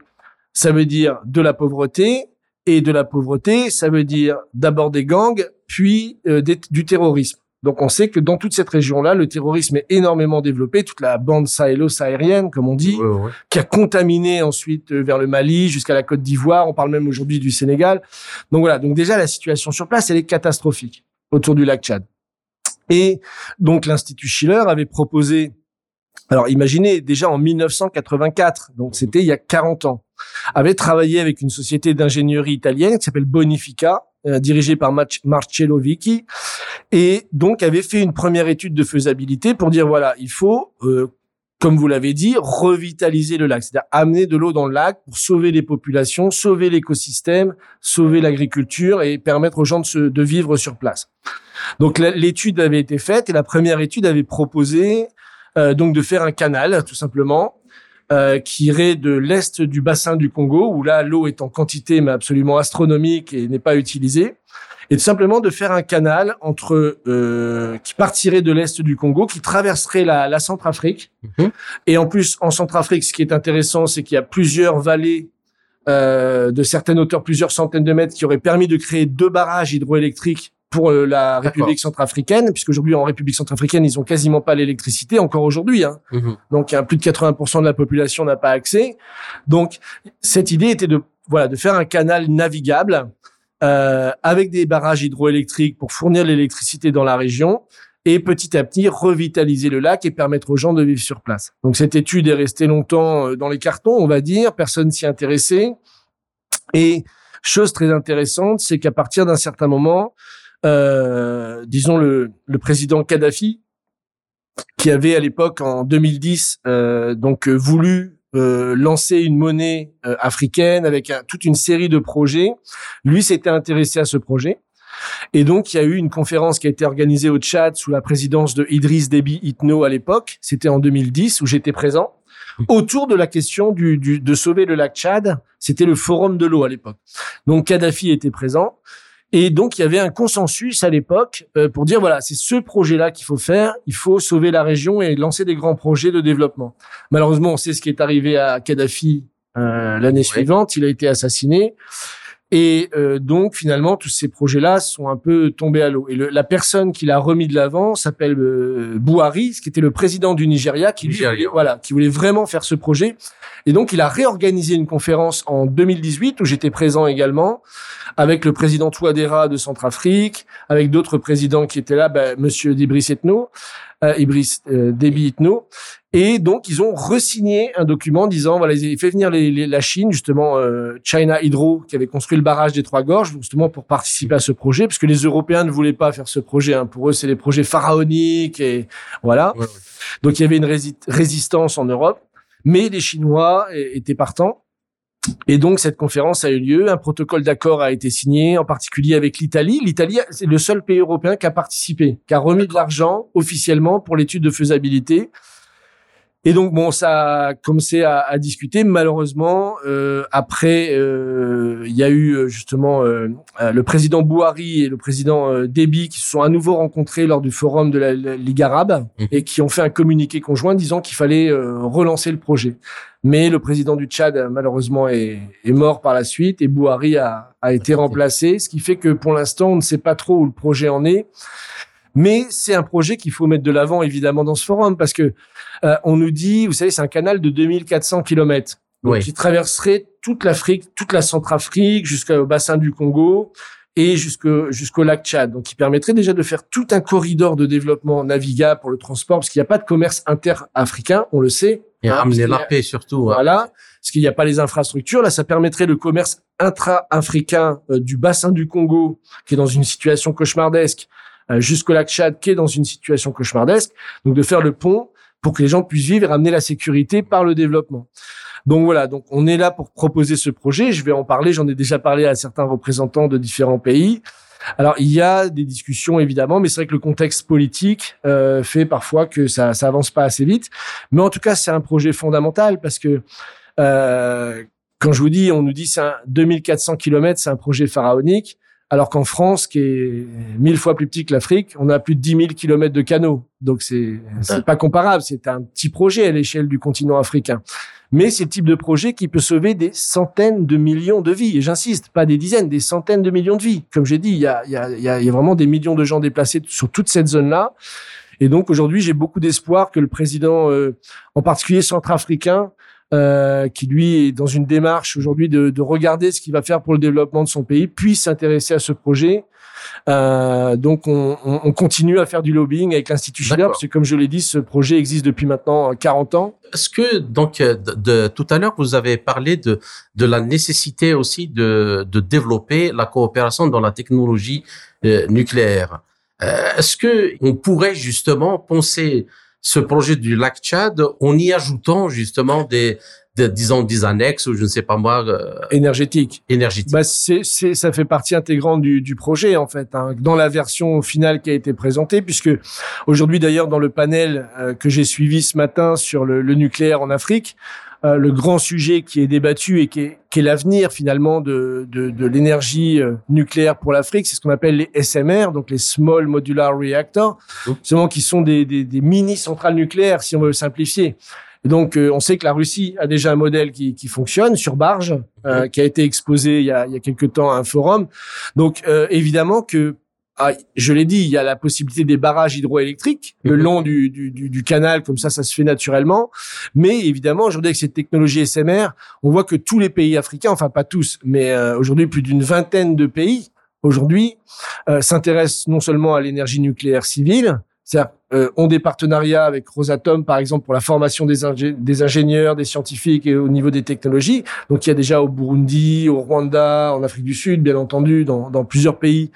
ça veut dire de la pauvreté, et de la pauvreté, ça veut dire d'abord des gangs, puis euh, du terrorisme. Donc on sait que dans toute cette région-là, le terrorisme est énormément développé, toute la bande sahélo-saharienne, comme on dit, qui a contaminé ensuite euh, vers le Mali jusqu'à la Côte d'Ivoire. On parle même aujourd'hui du Sénégal. Donc voilà. Donc déjà la situation sur place, elle est catastrophique autour du lac Tchad. Et donc l'Institut Schiller avait proposé, alors imaginez déjà en 1984, donc c'était il y a 40 ans, avait travaillé avec une société d'ingénierie italienne qui s'appelle Bonifica, euh, dirigée par Marcello Vicky, et donc avait fait une première étude de faisabilité pour dire voilà, il faut euh, comme vous l'avez dit, revitaliser le lac, c'est-à-dire amener de l'eau dans le lac pour sauver les populations, sauver l'écosystème, sauver l'agriculture et permettre aux gens de, se, de vivre sur place. Donc l'étude avait été faite et la première étude avait proposé euh, donc de faire un canal, tout simplement, euh, qui irait de l'est du bassin du Congo, où là l'eau est en quantité mais absolument astronomique et n'est pas utilisée, et tout simplement de faire un canal entre euh, qui partirait de l'est du Congo, qui traverserait la, la Centrafrique. Mhm. Et en plus, en Centrafrique, ce qui est intéressant, c'est qu'il y a plusieurs vallées euh, de certaines hauteurs, plusieurs centaines de mètres, qui auraient permis de créer deux barrages hydroélectriques pour euh, la République centrafricaine, puisqu'aujourd'hui en République centrafricaine, ils ont quasiment pas l'électricité, encore aujourd'hui. Hein. Mhm. Donc, plus de 80% de la population n'a pas accès. Donc, cette idée était de voilà de faire un canal navigable euh, avec des barrages hydroélectriques pour fournir l'électricité dans la région et petit à petit revitaliser le lac et permettre aux gens de vivre sur place. Donc cette étude est restée longtemps euh, dans les cartons, on va dire, personne s'y intéressait. Et chose très intéressante, c'est qu'à partir d'un certain moment, euh, disons le, le président Kadhafi, qui avait à l'époque en 2010 euh, donc voulu euh, lancer une monnaie euh, africaine avec toute une série de projets. Lui s'était intéressé à ce projet Et donc, il y a eu une conférence qui a été organisée au Tchad sous la présidence de Idriss Déby Itno à l'époque. C'était en 2010 où j'étais présent *laughs* autour de la question du, du, de sauver le lac Tchad. C'était le forum de l'eau à l'époque. Donc Kadhafi était présent. Et donc, il y avait un consensus à l'époque euh, pour dire, voilà, c'est ce projet-là qu'il faut faire. Il faut sauver la région et lancer des grands projets de développement. Malheureusement, on sait ce qui est arrivé à Kadhafi euh, l'année suivante. Il a été assassiné. Et euh, donc finalement, tous ces projets-là sont un peu tombés à l'eau. Et le, la personne qui l'a remis de l'avant s'appelle euh, Bouhari, qui était le président du Nigeria, qui lui, voilà, qui voulait vraiment faire ce projet. Et donc il a réorganisé une conférence en 2018 où j'étais présent également avec le président Touadéra de Centrafrique, avec d'autres présidents qui étaient là, ben, Monsieur Dibris Etno, euh, Ibris euh, Déby Itno. Et donc, ils ont resigné un document disant, voilà, ils ont fait venir les, la Chine, justement, euh, China Hydro, qui avait construit le barrage des Trois Gorges, justement pour participer à ce projet, parce que les Européens ne voulaient pas faire ce projet. Hein. Pour eux, c'est des projets pharaoniques et voilà. Donc, il y avait une résistance en Europe, mais les Chinois étaient partants. Et donc cette conférence a eu lieu, un protocole d'accord a été signé, en particulier avec l'Italie. L'Italie, c'est le seul pays européen qui a participé, qui a remis de l'argent officiellement pour l'étude de faisabilité. Et donc bon, ça a commencé à, à discuter. Malheureusement, euh, après, euh, il y a eu euh, justement euh, euh, le président Bouhari et le président euh, Déby qui se sont à nouveau rencontrés lors du forum de la, Ligue arabe mmh. et qui ont fait un communiqué conjoint disant qu'il fallait relancer le projet. Mais le président du Tchad malheureusement est, est mort par la suite et Bouhari a, a été remplacé, ce qui fait que pour l'instant on ne sait pas trop où le projet en est. Mais c'est un projet qu'il faut mettre de l'avant évidemment dans ce forum parce que euh, on nous dit, vous savez, c'est un canal de 2400 km donc, qui traverserait toute l'Afrique, toute la Centrafrique jusqu'au bassin du Congo et jusqu'au jusqu'au lac Tchad. Donc, qui permettrait déjà de faire tout un corridor de développement navigable pour le transport, parce qu'il n'y a pas de commerce inter-africain, on le sait. Et hein, amener la paix surtout. Hein. Voilà, parce qu'il n'y a pas les infrastructures. Là, ça permettrait le commerce intra-africain euh, du bassin du Congo, qui est dans une situation cauchemardesque, jusqu'au lac Tchad, qui est dans une situation cauchemardesque. Donc, de faire le pont pour que les gens puissent vivre et ramener la sécurité par le développement. Donc voilà, donc on est là pour proposer ce projet. Je vais en parler, j'en ai déjà parlé à certains représentants de différents pays. Alors il y a des discussions évidemment, mais c'est vrai que le contexte politique euh, fait parfois que ça, ça avance pas assez vite. Mais en tout cas, c'est un projet fondamental parce que euh, quand je vous dis, on nous dit c'est un 2400 km, c'est un projet pharaonique. Alors qu'en France, qui est mille fois plus petit que l'Afrique, on a plus de 10 000 kilomètres de canaux. Donc c'est c'est pas comparable. C'est un petit projet à l'échelle du continent africain. Mais c'est le type de projet qui peut sauver des centaines de millions de vies. Et j'insiste, pas des dizaines, des centaines de millions de vies. Comme j'ai dit, il y a, il y, a, il y a vraiment des millions de gens déplacés sur toute cette zone-là. Et donc aujourd'hui, j'ai beaucoup d'espoir que le président, euh, en particulier centrafricain, euh, qui lui est dans une démarche aujourd'hui de, de, regarder ce qu'il va faire pour le développement de son pays, puisse s'intéresser à ce projet. Euh, donc on, on, continue à faire du lobbying avec l'Institut Schiller, parce que comme je l'ai dit, ce projet existe depuis maintenant 40 ans. Est-ce que donc euh, de, de, tout à l'heure vous avez parlé de de la nécessité aussi de de développer la coopération dans la technologie euh, nucléaire. Euh, Est-ce que on pourrait justement penser ce projet du lac Tchad en y ajoutant justement des, des disons des annexes ou je ne sais pas moi euh, énergétique. énergétique. Bah c'est c'est ça fait partie intégrante du, du projet en fait hein, dans la version finale qui a été présentée puisque aujourd'hui d'ailleurs dans le panel euh, que j'ai suivi ce matin sur le, le nucléaire en Afrique euh, le grand sujet qui est débattu et qui est, qui est l'avenir finalement de, de, de l'énergie euh, nucléaire pour l'Afrique, c'est ce qu'on appelle les SMR, donc les Small Modular Reactors, justement qui sont des, des, des mini centrales nucléaires, si on veut simplifier. Et donc, euh, on sait que la Russie a déjà un modèle qui, qui fonctionne sur barge, euh, qui a été exposé il y a, il y a quelque temps à un forum. Donc, euh, évidemment que ah, je l'ai dit, il y a la possibilité des barrages hydroélectriques le mhm. long du, du, du, du, canal, comme ça, ça se fait naturellement. Mais évidemment, aujourd'hui, avec cette technologie SMR, on voit que tous les pays africains, enfin pas tous, mais euh, aujourd'hui plus d'une vingtaine de pays, aujourd'hui, euh, s'intéressent non seulement à l'énergie nucléaire civile, euh, ont des partenariats avec Rosatom, par exemple, pour la formation des, ingénieurs, des scientifiques et au niveau des technologies. Donc, il y a déjà au Burundi, au Rwanda, en Afrique du Sud, bien entendu, dans, dans plusieurs pays,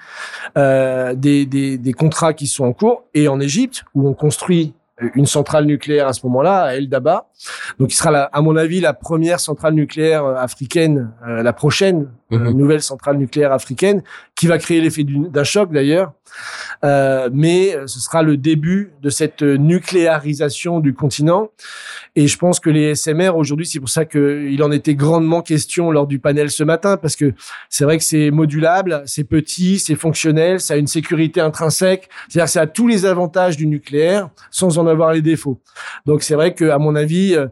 euh, des, des, des, contrats qui sont en cours. Et en Égypte, où on construit une centrale nucléaire à ce moment-là, à El Daba. Donc, il sera, à mon avis, la première centrale nucléaire euh, africaine, euh, la prochaine, une nouvelle centrale nucléaire africaine, qui va créer l'effet d'un choc d'ailleurs. Euh, mais ce sera le début de cette nucléarisation du continent. Et je pense que les SMR aujourd'hui, c'est pour ça qu'il en était grandement question lors du panel ce matin, parce que c'est vrai que c'est modulable, c'est petit, c'est fonctionnel, ça a une sécurité intrinsèque, c'est-à-dire que ça a tous les avantages du nucléaire sans en avoir les défauts. Donc c'est vrai que à mon avis, euh,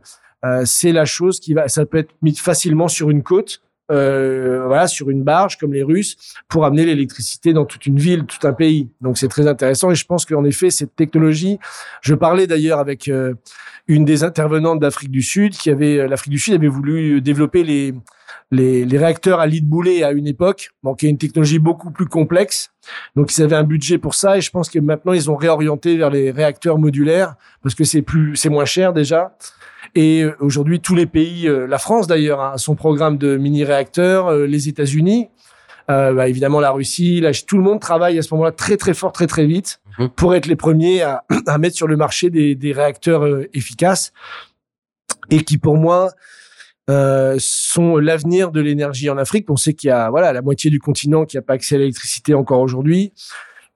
euh, c'est la chose qui va, ça peut être mis facilement sur une côte. Euh, voilà, sur une barge comme les Russes pour amener l'électricité dans toute une ville, tout un pays. Donc c'est très intéressant et je pense qu'en effet cette technologie, je parlais d'ailleurs avec euh, une des intervenantes d'Afrique du Sud qui avait l'Afrique du Sud avait voulu développer les les, les réacteurs à lit de boulet à une époque, est une technologie beaucoup plus complexe. Donc ils avaient un budget pour ça et je pense que maintenant ils ont réorienté vers les réacteurs modulaires parce que c'est plus c'est moins cher déjà. Et euh, aujourd'hui, tous les pays, euh, la France d'ailleurs, a son programme de mini-réacteurs, euh, les États-Unis, bah, évidemment la Russie, là, tout le monde travaille à ce moment-là très très fort, très très vite mhm. pour être les premiers à, *clears throat* à mettre sur le marché des, des réacteurs efficaces et qui pour moi euh, sont l'avenir de l'énergie en Afrique. On sait qu'il y a voilà la moitié du continent qui n'a pas accès à l'électricité encore aujourd'hui.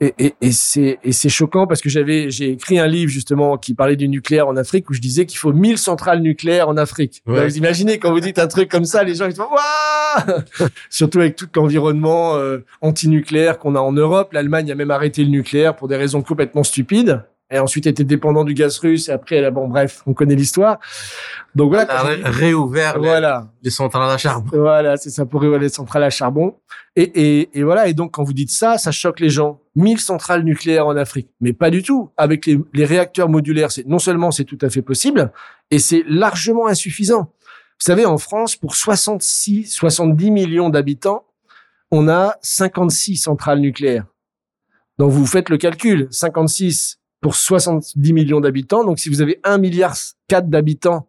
Et, et, et c'est et c'est choquant parce que j'avais j'ai écrit un livre justement qui parlait du nucléaire en Afrique où je disais qu'il faut 1000 centrales nucléaires en Afrique. vous imaginez quand vous dites un truc comme ça, les gens ils disent waouh *laughs* Surtout avec tout l'environnement euh, anti-nucléaire qu'on a en Europe, l'Allemagne a même arrêté le nucléaire pour des raisons complètement stupides et ensuite était dépendant du gaz russe. Et après elle a bon bref on connaît l'histoire. Donc voilà. Elle a réouvert voilà. Les, centrales à charbon. Voilà c'est ça pour réouvrir les centrales à charbon. Et, et, et voilà. Et donc quand vous dites ça ça choque les gens. 1000 centrales nucléaires en Afrique. Mais pas du tout. Avec les, les réacteurs modulaires c'est non seulement c'est tout à fait possible et c'est largement insuffisant. Vous savez en France pour 66 70 millions d'habitants on a 56 centrales nucléaires. Donc vous faites le calcul. 56 pour 70 millions d'habitants. Donc, si vous avez 1 milliard 4 d'habitants,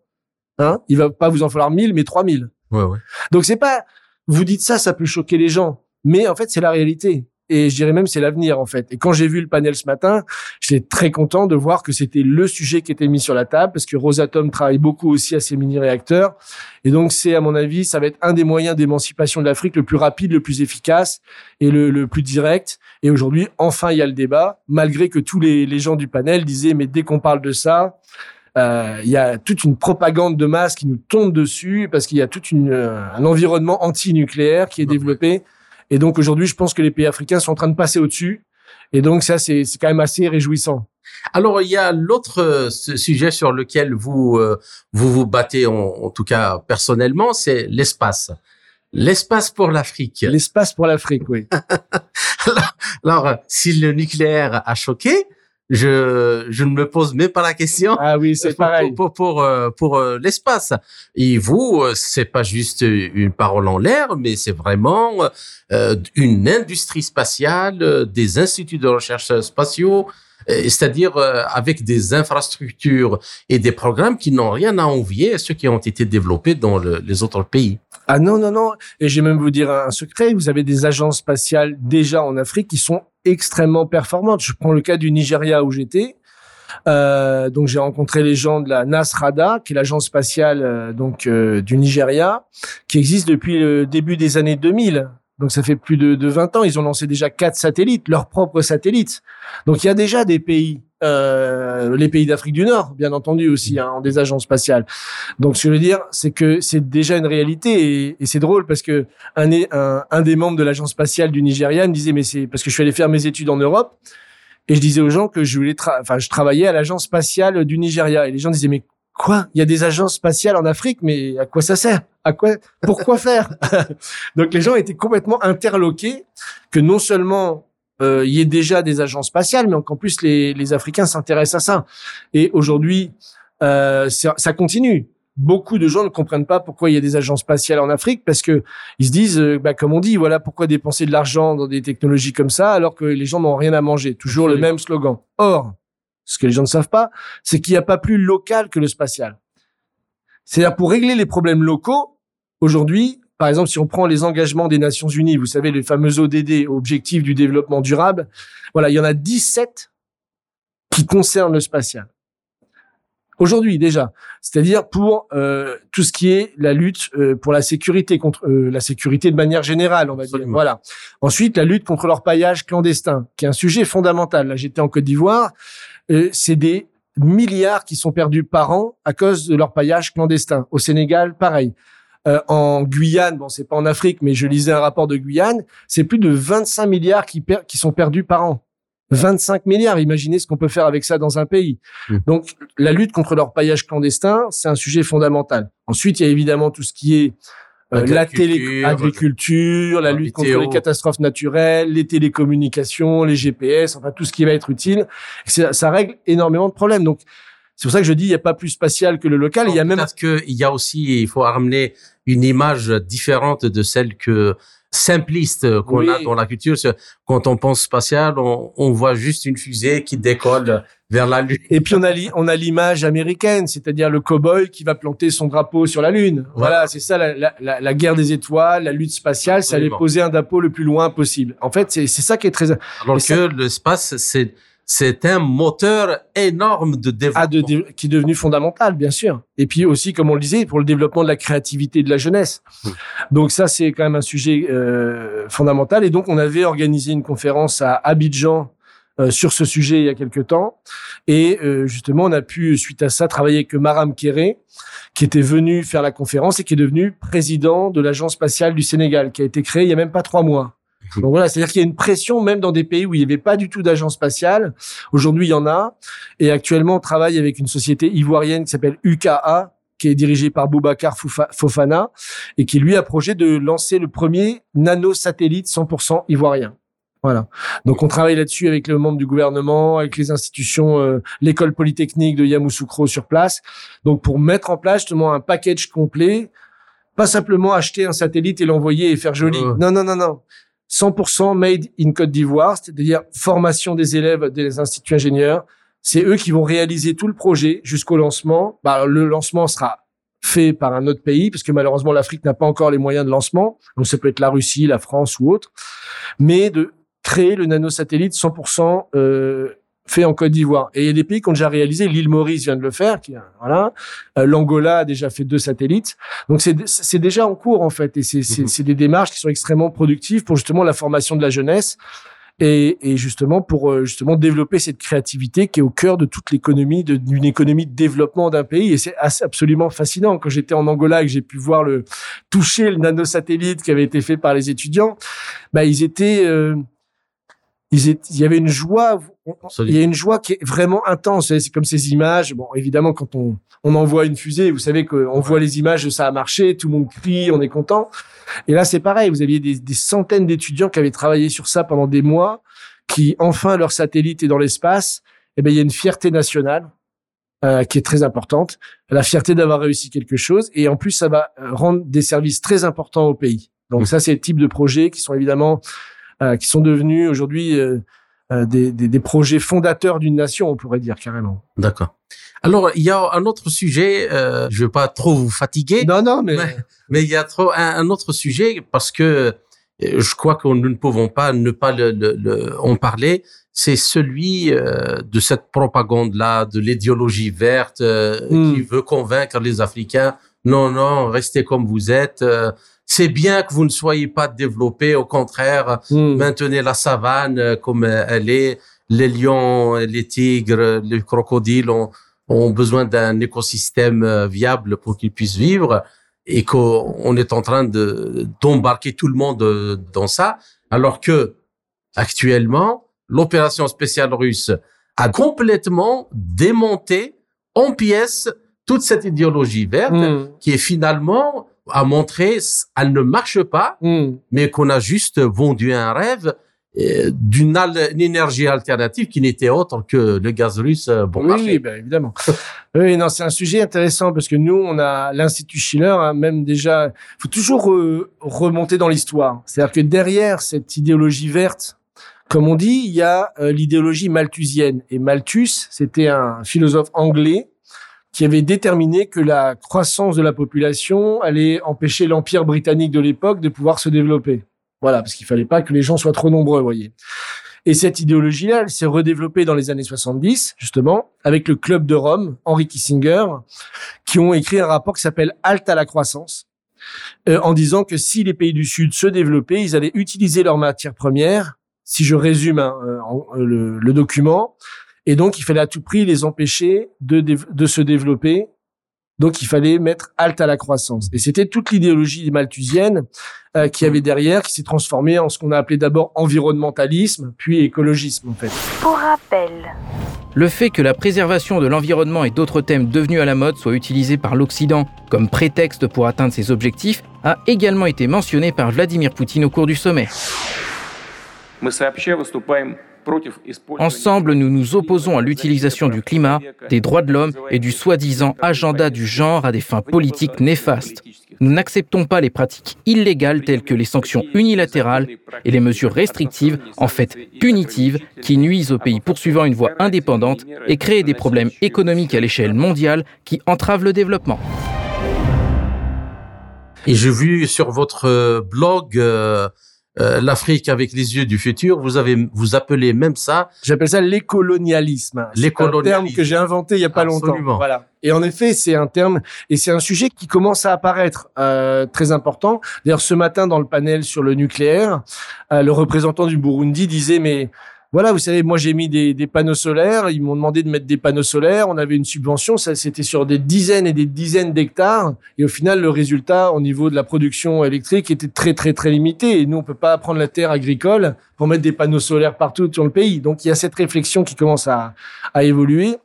hein, il va pas vous en falloir 1000, mais 3000. Ouais, ouais. Donc, c'est pas, vous dites ça, ça peut choquer les gens. Mais en fait, c'est la réalité. Et je dirais même c'est l'avenir en fait. Et quand j'ai vu le panel ce matin, j'étais très content de voir que c'était le sujet qui était mis sur la table parce que Rosatom travaille beaucoup aussi à ces mini-réacteurs. Et donc c'est à mon avis, ça va être un des moyens d'émancipation de l'Afrique le plus rapide, le plus efficace et le, le plus direct. Et aujourd'hui, enfin, il y a le débat, malgré que tous les, les gens du panel disaient mais dès qu'on parle de ça, euh, il y a toute une propagande de masse qui nous tombe dessus parce qu'il y a tout euh, un environnement anti-nucléaire qui est développé. Et donc aujourd'hui, je pense que les pays africains sont en train de passer au-dessus. Et donc ça, c'est quand même assez réjouissant. Alors il y a l'autre euh, sujet sur lequel vous euh, vous vous battez en, tout cas personnellement, c'est l'espace. L'espace pour l'Afrique. L'espace pour l'Afrique, oui. *laughs* alors, si le nucléaire a choqué, je, je ne me pose même pas la question. Ah oui, c'est pareil. Pour, pour, euh, pour, euh, l'espace. Et vous, euh, c'est pas juste une parole en l'air, mais c'est vraiment une industrie spatiale, des instituts de recherche spatiaux, c'est-à-dire avec des infrastructures et des programmes qui n'ont rien à envier à ceux qui ont été développés dans les autres pays. Ah non, non, non. Et je vais même vous dire un secret. Vous avez des agences spatiales déjà en Afrique qui sont extrêmement performantes. Je prends le cas du Nigeria où j'étais. Euh, donc j'ai rencontré les gens de la NASRADA, qui est l'agence spatiale euh, donc euh, du Nigeria, qui existe depuis le début des années 2000. Donc ça fait plus de, de 20 ans. Ils ont lancé déjà quatre satellites, leurs propres satellites. Donc il y a déjà des pays euh, les pays d'Afrique du Nord, bien entendu aussi, hein, en des agences spatiales. Donc, ce que je veux dire, c'est que c'est déjà une réalité et, c'est drôle parce que un, un, un, des membres de l'agence spatiale du Nigeria me disait, mais c'est parce que je suis allé faire mes études en Europe et je disais aux gens que je voulais, enfin, je travaillais à l'agence spatiale du Nigeria. Et les gens disaient, mais quoi? Il y a des agences spatiales en Afrique, mais à quoi ça sert? À quoi Pourquoi faire? *laughs* Donc, les gens étaient complètement interloqués que non seulement euh, y ait déjà des agences spatiales, mais qu'en plus les, les Africains s'intéressent à ça. Et aujourd'hui, euh, ça continue. Beaucoup de gens ne comprennent pas pourquoi il y a des agences spatiales en Afrique parce que ils se disent, euh, bah, comme on dit, voilà pourquoi dépenser de l'argent dans des technologies comme ça alors que les gens n'ont rien à manger. Toujours le même slogan. Or, ce que les gens ne savent pas, c'est qu'il n'y a pas plus local que le spatial. C'est-à-dire pour régler les problèmes locaux, aujourd'hui, par exemple, si on prend les engagements des Nations Unies, vous savez, les fameux ODD, Objectifs du développement durable, voilà, il y en a 17 qui concernent le spatial. Aujourd'hui déjà, c'est-à-dire pour euh, tout ce qui est la lutte euh, pour la sécurité contre euh, la sécurité de manière générale, on va dire. Voilà. Ensuite, la lutte contre l'orpaillage clandestin, qui est un sujet fondamental. Là, j'étais en Côte d'Ivoire, c'est des milliards qui sont perdus par an à cause de l'orpaillage clandestin. Au Sénégal, pareil. En Guyane, bon, c'est pas en Afrique, mais je lisais un rapport de Guyane, c'est plus de 25 milliards qui, qui sont perdus par an. 25 milliards. Imaginez ce qu'on peut faire avec ça dans un pays. Mmh. Donc, la lutte contre l'orpaillage clandestin, c'est un sujet fondamental. Ensuite, il y a évidemment tout ce qui est euh, la télé agriculture, la lutte contre les catastrophes naturelles, les télécommunications, les GPS, enfin tout ce qui va être utile. Ça, ça règle énormément de problèmes. Donc, c'est pour ça que je dis il n'y a pas plus spatial que le local. il y a même parce que il y a aussi il faut ramener une image différente de celle que simpliste qu'on a dans la culture. Quand on pense spatial, on, on, voit juste une fusée qui décolle vers la Lune. Et puis on a on a l'image américaine, c'est-à-dire le cow-boy qui va planter son drapeau sur la Lune. Voilà, c'est ça la, la, la, guerre des étoiles, la lutte spatiale, c'est aller poser un drapeau le plus loin possible. En fait, c'est ça qui est très. Alors que l'espace, c'est c'est un moteur énorme de développement. Ah, de, qui est devenu fondamental, bien sûr. Et puis aussi, comme on le disait, pour le développement de la créativité de la jeunesse. Donc ça, c'est quand même un sujet euh, fondamental. Et donc, on avait organisé une conférence à Abidjan euh, sur ce sujet il y a quelques temps. Et euh, justement, on a pu, suite à ça, travailler avec Maram Kéré, qui était venu faire la conférence et qui est devenu président de l'Agence spatiale du Sénégal, qui a été créé il y a même pas trois mois. Donc voilà, c'est-à-dire qu'il y a une pression même dans des pays où il n'y avait pas du tout d'agence spatiale. Aujourd'hui, il y en a. Et actuellement, on travaille avec une société ivoirienne qui s'appelle UKA, qui est dirigée par Boubacar Fofana et qui lui a projet de lancer le premier nanosatellite 100% ivoirien. Voilà. Donc on travaille là-dessus avec les membres du gouvernement, avec les institutions, euh, l'école polytechnique de Yamoussoukro sur place. Donc pour mettre en place justement un package complet, pas simplement acheter un satellite et l'envoyer et faire joli. Non, non, non, non. 100% made in Côte d'Ivoire, c'est-à-dire formation des élèves des instituts ingénieurs. C'est eux qui vont réaliser tout le projet jusqu'au lancement. Bah, le lancement sera fait par un autre pays, parce que malheureusement l'Afrique n'a pas encore les moyens de lancement. Donc ça peut être la Russie, la France ou autre. Mais de créer le nanosatellite 100% euh, fait en Côte d'Ivoire. Et il y a des pays qui ont déjà réalisé. L'île Maurice vient de le faire. Qui, voilà. Euh, L'Angola a déjà fait deux satellites. Donc c'est déjà en cours en fait. Et c'est des démarches qui sont extrêmement productives pour justement la formation de la jeunesse et, et justement pour euh, justement développer cette créativité qui est au cœur de toute l'économie d'une économie de développement d'un pays. Et c'est absolument fascinant. Quand j'étais en Angola et que j'ai pu voir le toucher le nanosatellite qui avait été fait par les étudiants, bah ils étaient euh, il y avait une joie, il y a une joie qui est vraiment intense. C'est comme ces images. Bon, évidemment, quand on, on envoie une fusée, vous savez qu'on voit les images, ça a marché, tout le monde crie, on est content. Et là, c'est pareil. Vous aviez des, des centaines d'étudiants qui avaient travaillé sur ça pendant des mois, qui enfin leur satellite est dans l'espace. Eh ben, il y a une fierté nationale euh, qui est très importante, la fierté d'avoir réussi quelque chose, et en plus, ça va euh, rendre des services très importants au pays. Donc mmh. ça, c'est le type de projets qui sont évidemment qui sont devenus aujourd'hui euh, euh, des, des, des, projets fondateurs d'une nation, on pourrait dire carrément. D'accord. Alors, il y a un autre sujet, euh, je veux pas trop vous fatiguer. Non, non, mais... Mais, il y a trop un, autre sujet parce que je crois que nous ne pouvons pas ne pas le, le, en parler. C'est celui de cette propagande-là, de l'idéologie verte hmm. qui veut convaincre les Africains. Non, non, restez comme vous êtes c'est bien que vous ne soyez pas développés, au contraire, hmm. maintenez la savane euh, comme elle est. Les lions, les tigres, les crocodiles ont, ont besoin d'un écosystème euh, viable pour qu'ils puissent vivre et qu'on est en train de d'embarquer tout le monde euh, dans ça, alors que actuellement l'opération spéciale russe a complètement démonté en pièces toute cette idéologie verte hmm. qui est finalement a montré, elle ne marche pas, hmm. mais qu'on a juste vendu un rêve euh, d'une énergie alternative qui n'était autre que le gaz russe euh, bon oui, Oui, ben évidemment. *laughs* oui, non, c'est un sujet intéressant parce que nous, on a l'Institut Schiller, hein, même déjà, faut toujours euh, remonter dans l'histoire. C'est-à-dire que derrière cette idéologie verte, comme on dit, il y a l'idéologie malthusienne. Et Malthus, c'était un philosophe anglais qui avait déterminé que la croissance de la population allait empêcher l'empire britannique de l'époque de pouvoir se développer. Voilà, parce qu'il fallait pas que les gens soient trop nombreux, voyez. Et cette idéologie-là, elle s'est redéveloppée dans les années 70, justement, avec le Club de Rome, Henry Kissinger, qui ont écrit un rapport qui s'appelle Halte à la croissance, euh, en disant que si les pays du Sud se développaient, ils allaient utiliser leurs matières premières, si je résume hein, euh, euh, le, le, document, et donc il fallait à tout prix les empêcher de, de se développer donc il fallait mettre halte à la croissance. Et c'était toute l'idéologie malthusienne euh, qui avait derrière, qui s'est transformée en ce qu'on a appelé d'abord environnementalisme, puis écologisme en fait. Pour rappel. Le fait que la préservation de l'environnement et d'autres thèmes devenus à la mode soient utilisés par l'Occident comme prétexte pour atteindre ses objectifs a également été mentionné par Vladimir Poutine au cours du sommet. Ensemble, nous nous opposons à l'utilisation du climat, des droits de l'homme et du soi-disant agenda du genre à des fins politiques néfastes. Nous n'acceptons pas les pratiques illégales telles que les sanctions unilatérales et les mesures restrictives, en fait punitives, qui nuisent aux pays poursuivant une voie indépendante et créent des problèmes économiques à l'échelle mondiale qui entravent le développement. Et j'ai vu sur votre blog euh, euh, l'Afrique avec les yeux du futur, vous avez vous appelez même ça J'appelle ça l'écolonialisme. C'est un terme que j'ai inventé il y a pas longtemps. Voilà. Et en effet, c'est un terme et c'est un sujet qui commence à apparaître euh, très important. D'ailleurs, ce matin dans le panel sur le nucléaire, euh, le représentant du Burundi disait mais voilà, vous savez, moi j'ai mis des, panneaux solaires, ils m'ont demandé de mettre des panneaux solaires, on avait une subvention, ça c'était sur des dizaines et des dizaines d'hectares, et au final le résultat au niveau de la production électrique était très très très limité, et nous on peut pas prendre la terre agricole pour mettre des panneaux solaires partout sur le pays, donc il y a cette réflexion qui commence à, évoluer.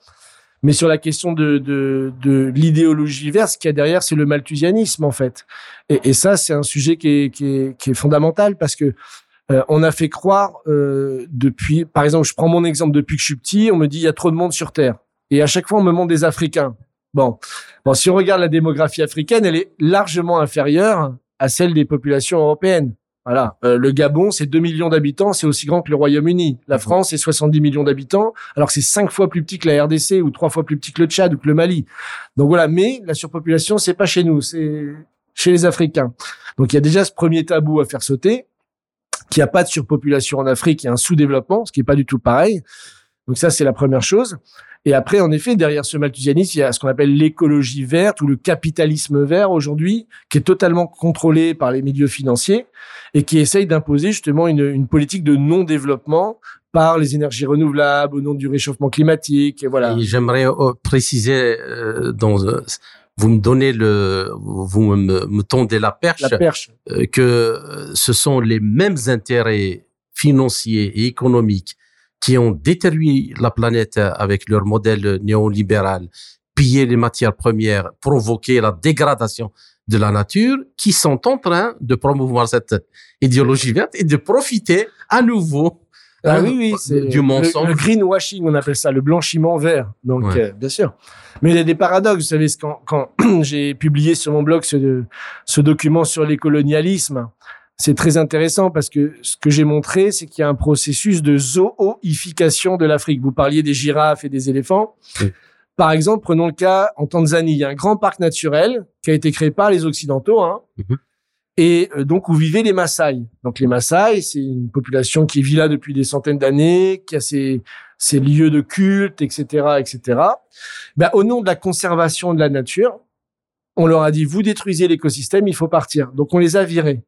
Mais sur la question de, l'idéologie verte, ce qu'il y a derrière, c'est le malthusianisme en fait. Et, ça, c'est un sujet qui est fondamental parce que euh, on a fait croire euh, depuis, par exemple, je prends mon exemple depuis que je suis petit, on me dit il y a trop de monde sur Terre, et à chaque fois on me montre des Africains. Bon, bon, si on regarde la démographie africaine, elle est largement inférieure à celle des populations européennes. Voilà, euh, le Gabon, c'est 2 millions d'habitants, c'est aussi grand que le Royaume-Uni. La mhm. France, c'est 70 millions d'habitants, alors que c'est cinq fois plus petit que la RDC ou trois fois plus petit que le Tchad ou que le Mali. Donc voilà, mais la surpopulation, c'est pas chez nous, c'est chez les Africains. Donc il y a déjà ce premier tabou à faire sauter qu'il n'y a pas de surpopulation en Afrique, il y a un sous-développement, ce qui est pas du tout pareil. Donc ça, c'est la première chose. Et après, en effet, derrière ce malthusianisme, il y a ce qu'on appelle l'écologie verte ou le capitalisme vert aujourd'hui, qui est totalement contrôlé par les milieux financiers et qui essaye d'imposer justement une, une politique de non-développement par les énergies renouvelables au nom du réchauffement climatique. Et voilà. J'aimerais euh, préciser euh, dans euh, vous me donnez le, vous me, me tondez la perche, la perche. Euh, que ce sont les mêmes intérêts financiers et économiques qui ont détruit la planète avec leur modèle néolibéral, pillé les matières premières, provoqué la dégradation de la nature, qui sont en train de promouvoir cette idéologie verte et de profiter à nouveau ah oui, oui, c'est du mensonge. Le, greenwashing, on appelle ça, le blanchiment vert. Donc, euh, bien sûr. Mais il y a des paradoxes. Vous savez, quand, quand *clears throat* j'ai publié sur mon blog ce, ce document sur les colonialismes, c'est très intéressant parce que ce que j'ai montré, c'est qu'il y a un processus de zooification de l'Afrique. Vous parliez des girafes et des éléphants. Par exemple, prenons le cas en Tanzanie. Il y a un grand parc naturel qui a été créé par les Occidentaux. Hein, mhm et euh, donc où vivaient les Maasai. Donc les Maasai, c'est une population qui vit là depuis des centaines d'années, qui a ses, ses lieux de culte, etc., etc. Ben, au nom de la conservation de la nature, on leur a dit vous détruisez l'écosystème, il faut partir. Donc on les a virés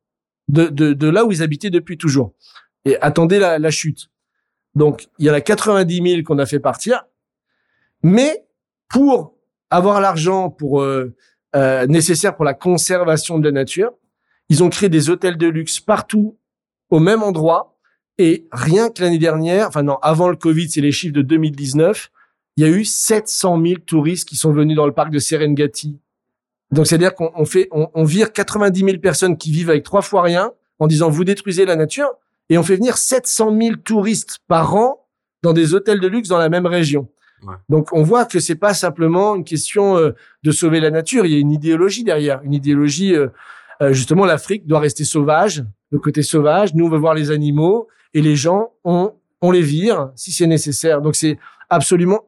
de, de, de là où ils habitaient depuis toujours. Et attendez la, la chute. Donc il y en a 90 000 qu'on a fait partir, mais pour avoir l'argent pour euh, euh, nécessaire pour la conservation de la nature, ils ont créé des hôtels de luxe partout, au même endroit. Et rien que l'année dernière, enfin non, avant le Covid, c'est les chiffres de 2019, il y a eu 700 000 touristes qui sont venus dans le parc de Serengeti. Donc c'est-à-dire qu'on fait, on, on, vire 90 000 personnes qui vivent avec trois fois rien en disant vous détruisez la nature et on fait venir 700 000 touristes par an dans des hôtels de luxe dans la même région. Ouais. Donc on voit que c'est pas simplement une question euh, de sauver la nature, il y a une idéologie derrière, une idéologie euh, euh, justement, l'Afrique doit rester sauvage, le côté sauvage. Nous, on veut voir les animaux et les gens, on, on les vire si c'est nécessaire. Donc, c'est absolument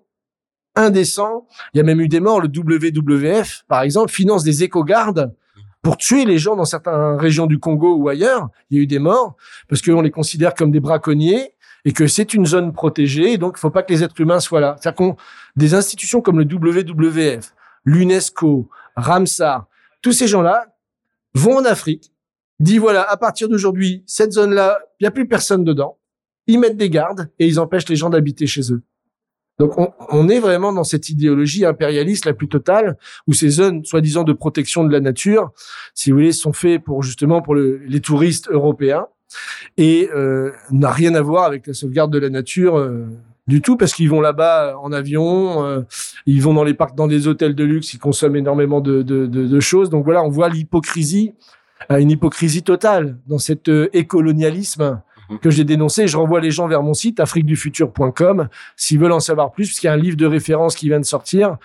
indécent. Il y a même eu des morts. Le WWF, par exemple, finance des éco-gardes pour tuer les gens dans certaines régions du Congo ou ailleurs. Il y a eu des morts parce qu'on les considère comme des braconniers et que c'est une zone protégée, donc il faut pas que les êtres humains soient là. C'est-à-dire qu'on des institutions comme le WWF, l'UNESCO, Ramsar, tous ces gens-là vont en Afrique, disent voilà, à partir d'aujourd'hui, cette zone-là, il n'y a plus personne dedans. Ils mettent des gardes et ils empêchent les gens d'habiter chez eux. Donc on, est vraiment dans cette idéologie impérialiste la plus totale, où ces zones soi-disant de protection de la nature, si vous voulez, sont faits pour justement pour les touristes européens et euh, n'a rien à voir avec la sauvegarde de la nature. Euh, du tout parce qu'ils vont là-bas en avion, euh, ils vont dans les parcs, dans des hôtels de luxe, ils consomment énormément de, de, de, de choses. Donc voilà, on voit l'hypocrisie, une hypocrisie totale dans cet écolonialisme Mhm. que j'ai dénoncé. Je renvoie les gens vers mon site afriquedufutur.com s'ils veulent en savoir plus, puisqu'il y a un livre de référence qui vient de sortir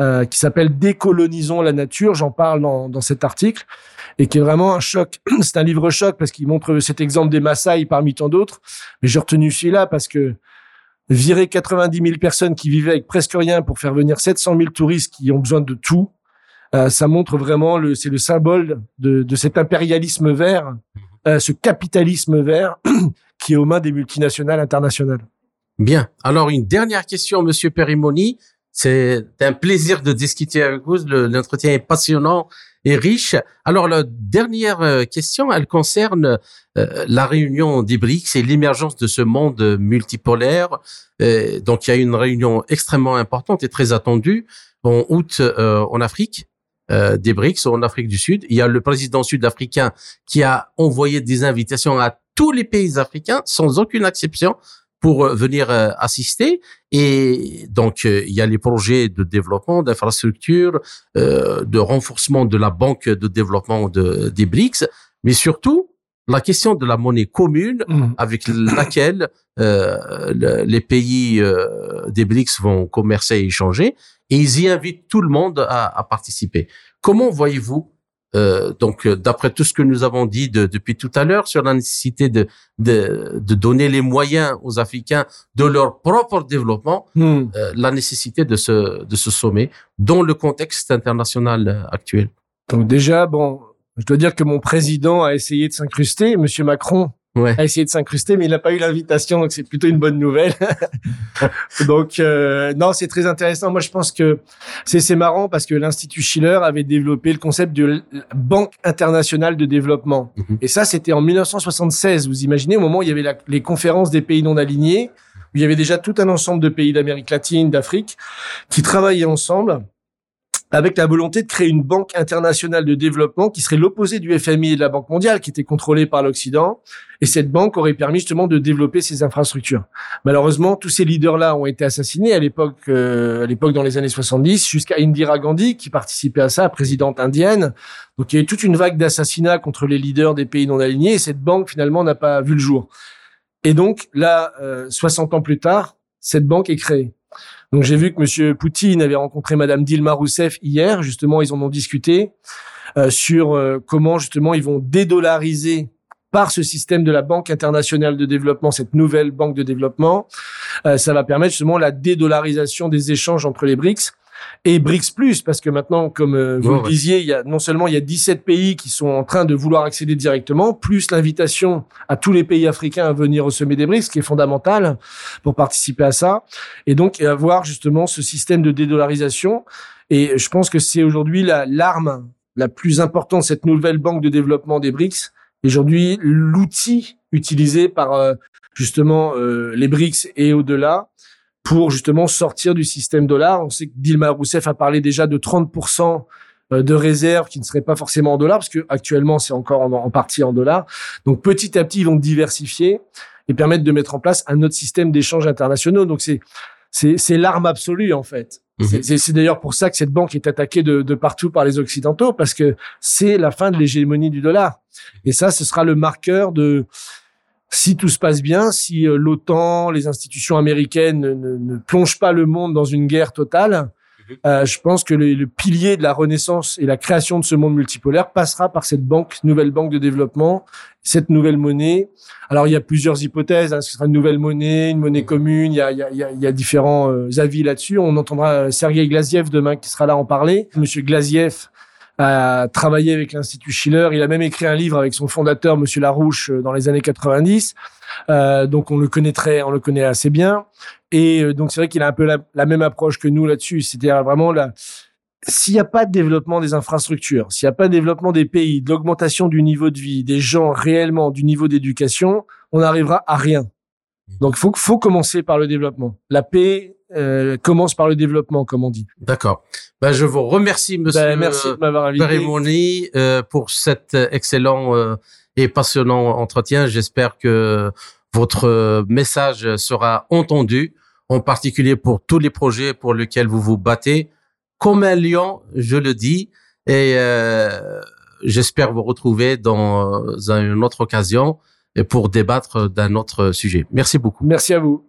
euh, qui s'appelle Décolonisons la nature. J'en parle dans, dans cet article et qui est vraiment un choc. *clears throat* C'est un livre choc parce qu'il montre cet exemple des Maasai parmi tant d'autres. Mais j'ai retenu celui-là parce que virer 90 000 personnes qui vivaient avec presque rien pour faire venir 700 000 touristes qui ont besoin de tout, euh, ça montre vraiment le, c'est le symbole de, de cet impérialisme vert. Euh, ce capitalisme vert *clears throat* qui est aux mains des multinationales internationales. Bien. Alors, une dernière question, Monsieur Perimoni. C'est un plaisir de discuter avec vous. L'entretien est passionnant et riche. Alors, la dernière euh, question, elle concerne euh, la réunion des BRICS et l'émergence de ce monde multipolaire. donc, il y a une réunion extrêmement importante et très attendue en août en Afrique euh, des BRICS en Afrique du Sud. Il y a le président sud-africain qui a envoyé des invitations à tous les pays africains sans aucune exception pour euh, venir euh, assister. Et donc, il y a les projets de développement, d'infrastructures, de renforcement de la banque de développement de, des BRICS, mais surtout la question de la monnaie commune mmh. avec laquelle les pays des BRICS vont commercer et échanger et ils y invitent tout le monde à, à participer. Comment voyez-vous euh, donc, euh, d'après tout ce que nous avons dit de, depuis tout à l'heure sur la nécessité de, de, de, donner les moyens aux Africains de leur propre développement, hmm. euh, la nécessité de ce, de ce sommet dans le contexte international actuel. Donc déjà, bon, je dois dire que mon président a essayé de s'incruster, Monsieur Macron ouais. a essayé de s'incruster, mais il n'a pas eu l'invitation, donc c'est plutôt une bonne nouvelle. *laughs* donc euh, non, c'est très intéressant. Moi, je pense que c'est c'est marrant parce que l'Institut Schiller avait développé le concept de Banque internationale de développement, mhm. et ça, c'était en 1976. Vous imaginez au moment où il y avait les conférences des pays non alignés, où il y avait déjà tout un ensemble de pays d'Amérique latine, d'Afrique, qui travaillaient ensemble avec la volonté de créer une banque internationale de développement qui serait l'opposé du FMI et de la Banque mondiale, qui était contrôlée par l'Occident. Et cette banque aurait permis justement de développer ces infrastructures. Malheureusement, tous ces leaders-là ont été assassinés à l'époque, euh, à l'époque dans les années 70, jusqu'à Indira Gandhi, qui participait à ça, présidente indienne. Donc il y a eu toute une vague d'assassinats contre les leaders des pays non alignés. Et cette banque finalement n'a pas vu le jour. Et donc là, 60 euh, ans plus tard, cette banque est créée. Donc j'ai vu que Monsieur Poutine avait rencontré Madame Dilma Rousseff hier. Justement, ils en ont discuté euh, sur euh, comment justement ils vont dédollariser par ce système de la Banque internationale de développement, cette nouvelle banque de développement. Euh, ça va permettre justement la dédollarisation des échanges entre les BRICS et BRICS Plus, parce que maintenant, comme euh, vous le disiez, il y a non seulement il y a 17 pays qui sont en train de vouloir accéder directement, plus l'invitation à tous les pays africains à venir au sommet des BRICS, qui est fondamental pour participer à ça, et donc avoir justement ce système de dédollarisation. Et je pense que c'est aujourd'hui la l'arme la plus importante cette nouvelle banque de développement des BRICS. Aujourd'hui, l'outil utilisé par euh, justement euh, les BRICS et au-delà pour justement sortir du système dollar. On sait que Dilma Rousseff a parlé déjà de 30% euh, de réserves qui ne seraient pas forcément en dollars, parce que actuellement c'est encore en, partie en dollars. Donc petit à petit, ils vont diversifier et permettre de mettre en place un autre système d'échanges internationaux. Donc c'est c'est l'arme absolue en fait. Mhm. C'est d'ailleurs pour ça que cette banque est attaquée de, de partout par les occidentaux parce que c'est la fin de l'hégémonie du dollar. Et ça, ce sera le marqueur de si tout se passe bien, si euh, l'OTAN, les institutions américaines ne, ne, plongent pas le monde dans une guerre totale, mhm. euh, je pense que le, pilier de la renaissance et la création de ce monde multipolaire passera par cette banque, nouvelle banque de développement, cette nouvelle monnaie. Alors il y a plusieurs hypothèses. Hein, ce sera une nouvelle monnaie, une monnaie commune. Il y a, il y a, il y a différents euh, avis là-dessus. On entendra Sergei Glaziev demain qui sera là en parler. Monsieur Glaziev a travaillé avec l'Institut Schiller. Il a même écrit un livre avec son fondateur, Monsieur Larouche, dans les années 90. Euh, donc on le connaît très, on le connaît assez bien. Et euh, donc c'est vrai qu'il a un peu la, la même approche que nous là-dessus. C'est-à-dire vraiment la, s'il n'y a pas de développement des infrastructures, s'il n'y a pas de développement des pays, de l'augmentation du niveau de vie, des gens réellement, du niveau d'éducation, on n'arrivera à rien. Donc, faut faut commencer par le développement. La paix euh, commence par le développement, comme on dit. D'accord. Ben, je vous remercie, Monsieur Ben, merci de m'avoir invité. Euh, pour cet excellent euh, et passionnant entretien. J'espère que votre euh, message sera entendu, en particulier pour tous les projets pour lesquels vous vous battez. Comme un lion, je le dis, et euh, j'espère vous retrouver dans une autre occasion et pour débattre d'un autre sujet. Merci beaucoup. Merci à vous.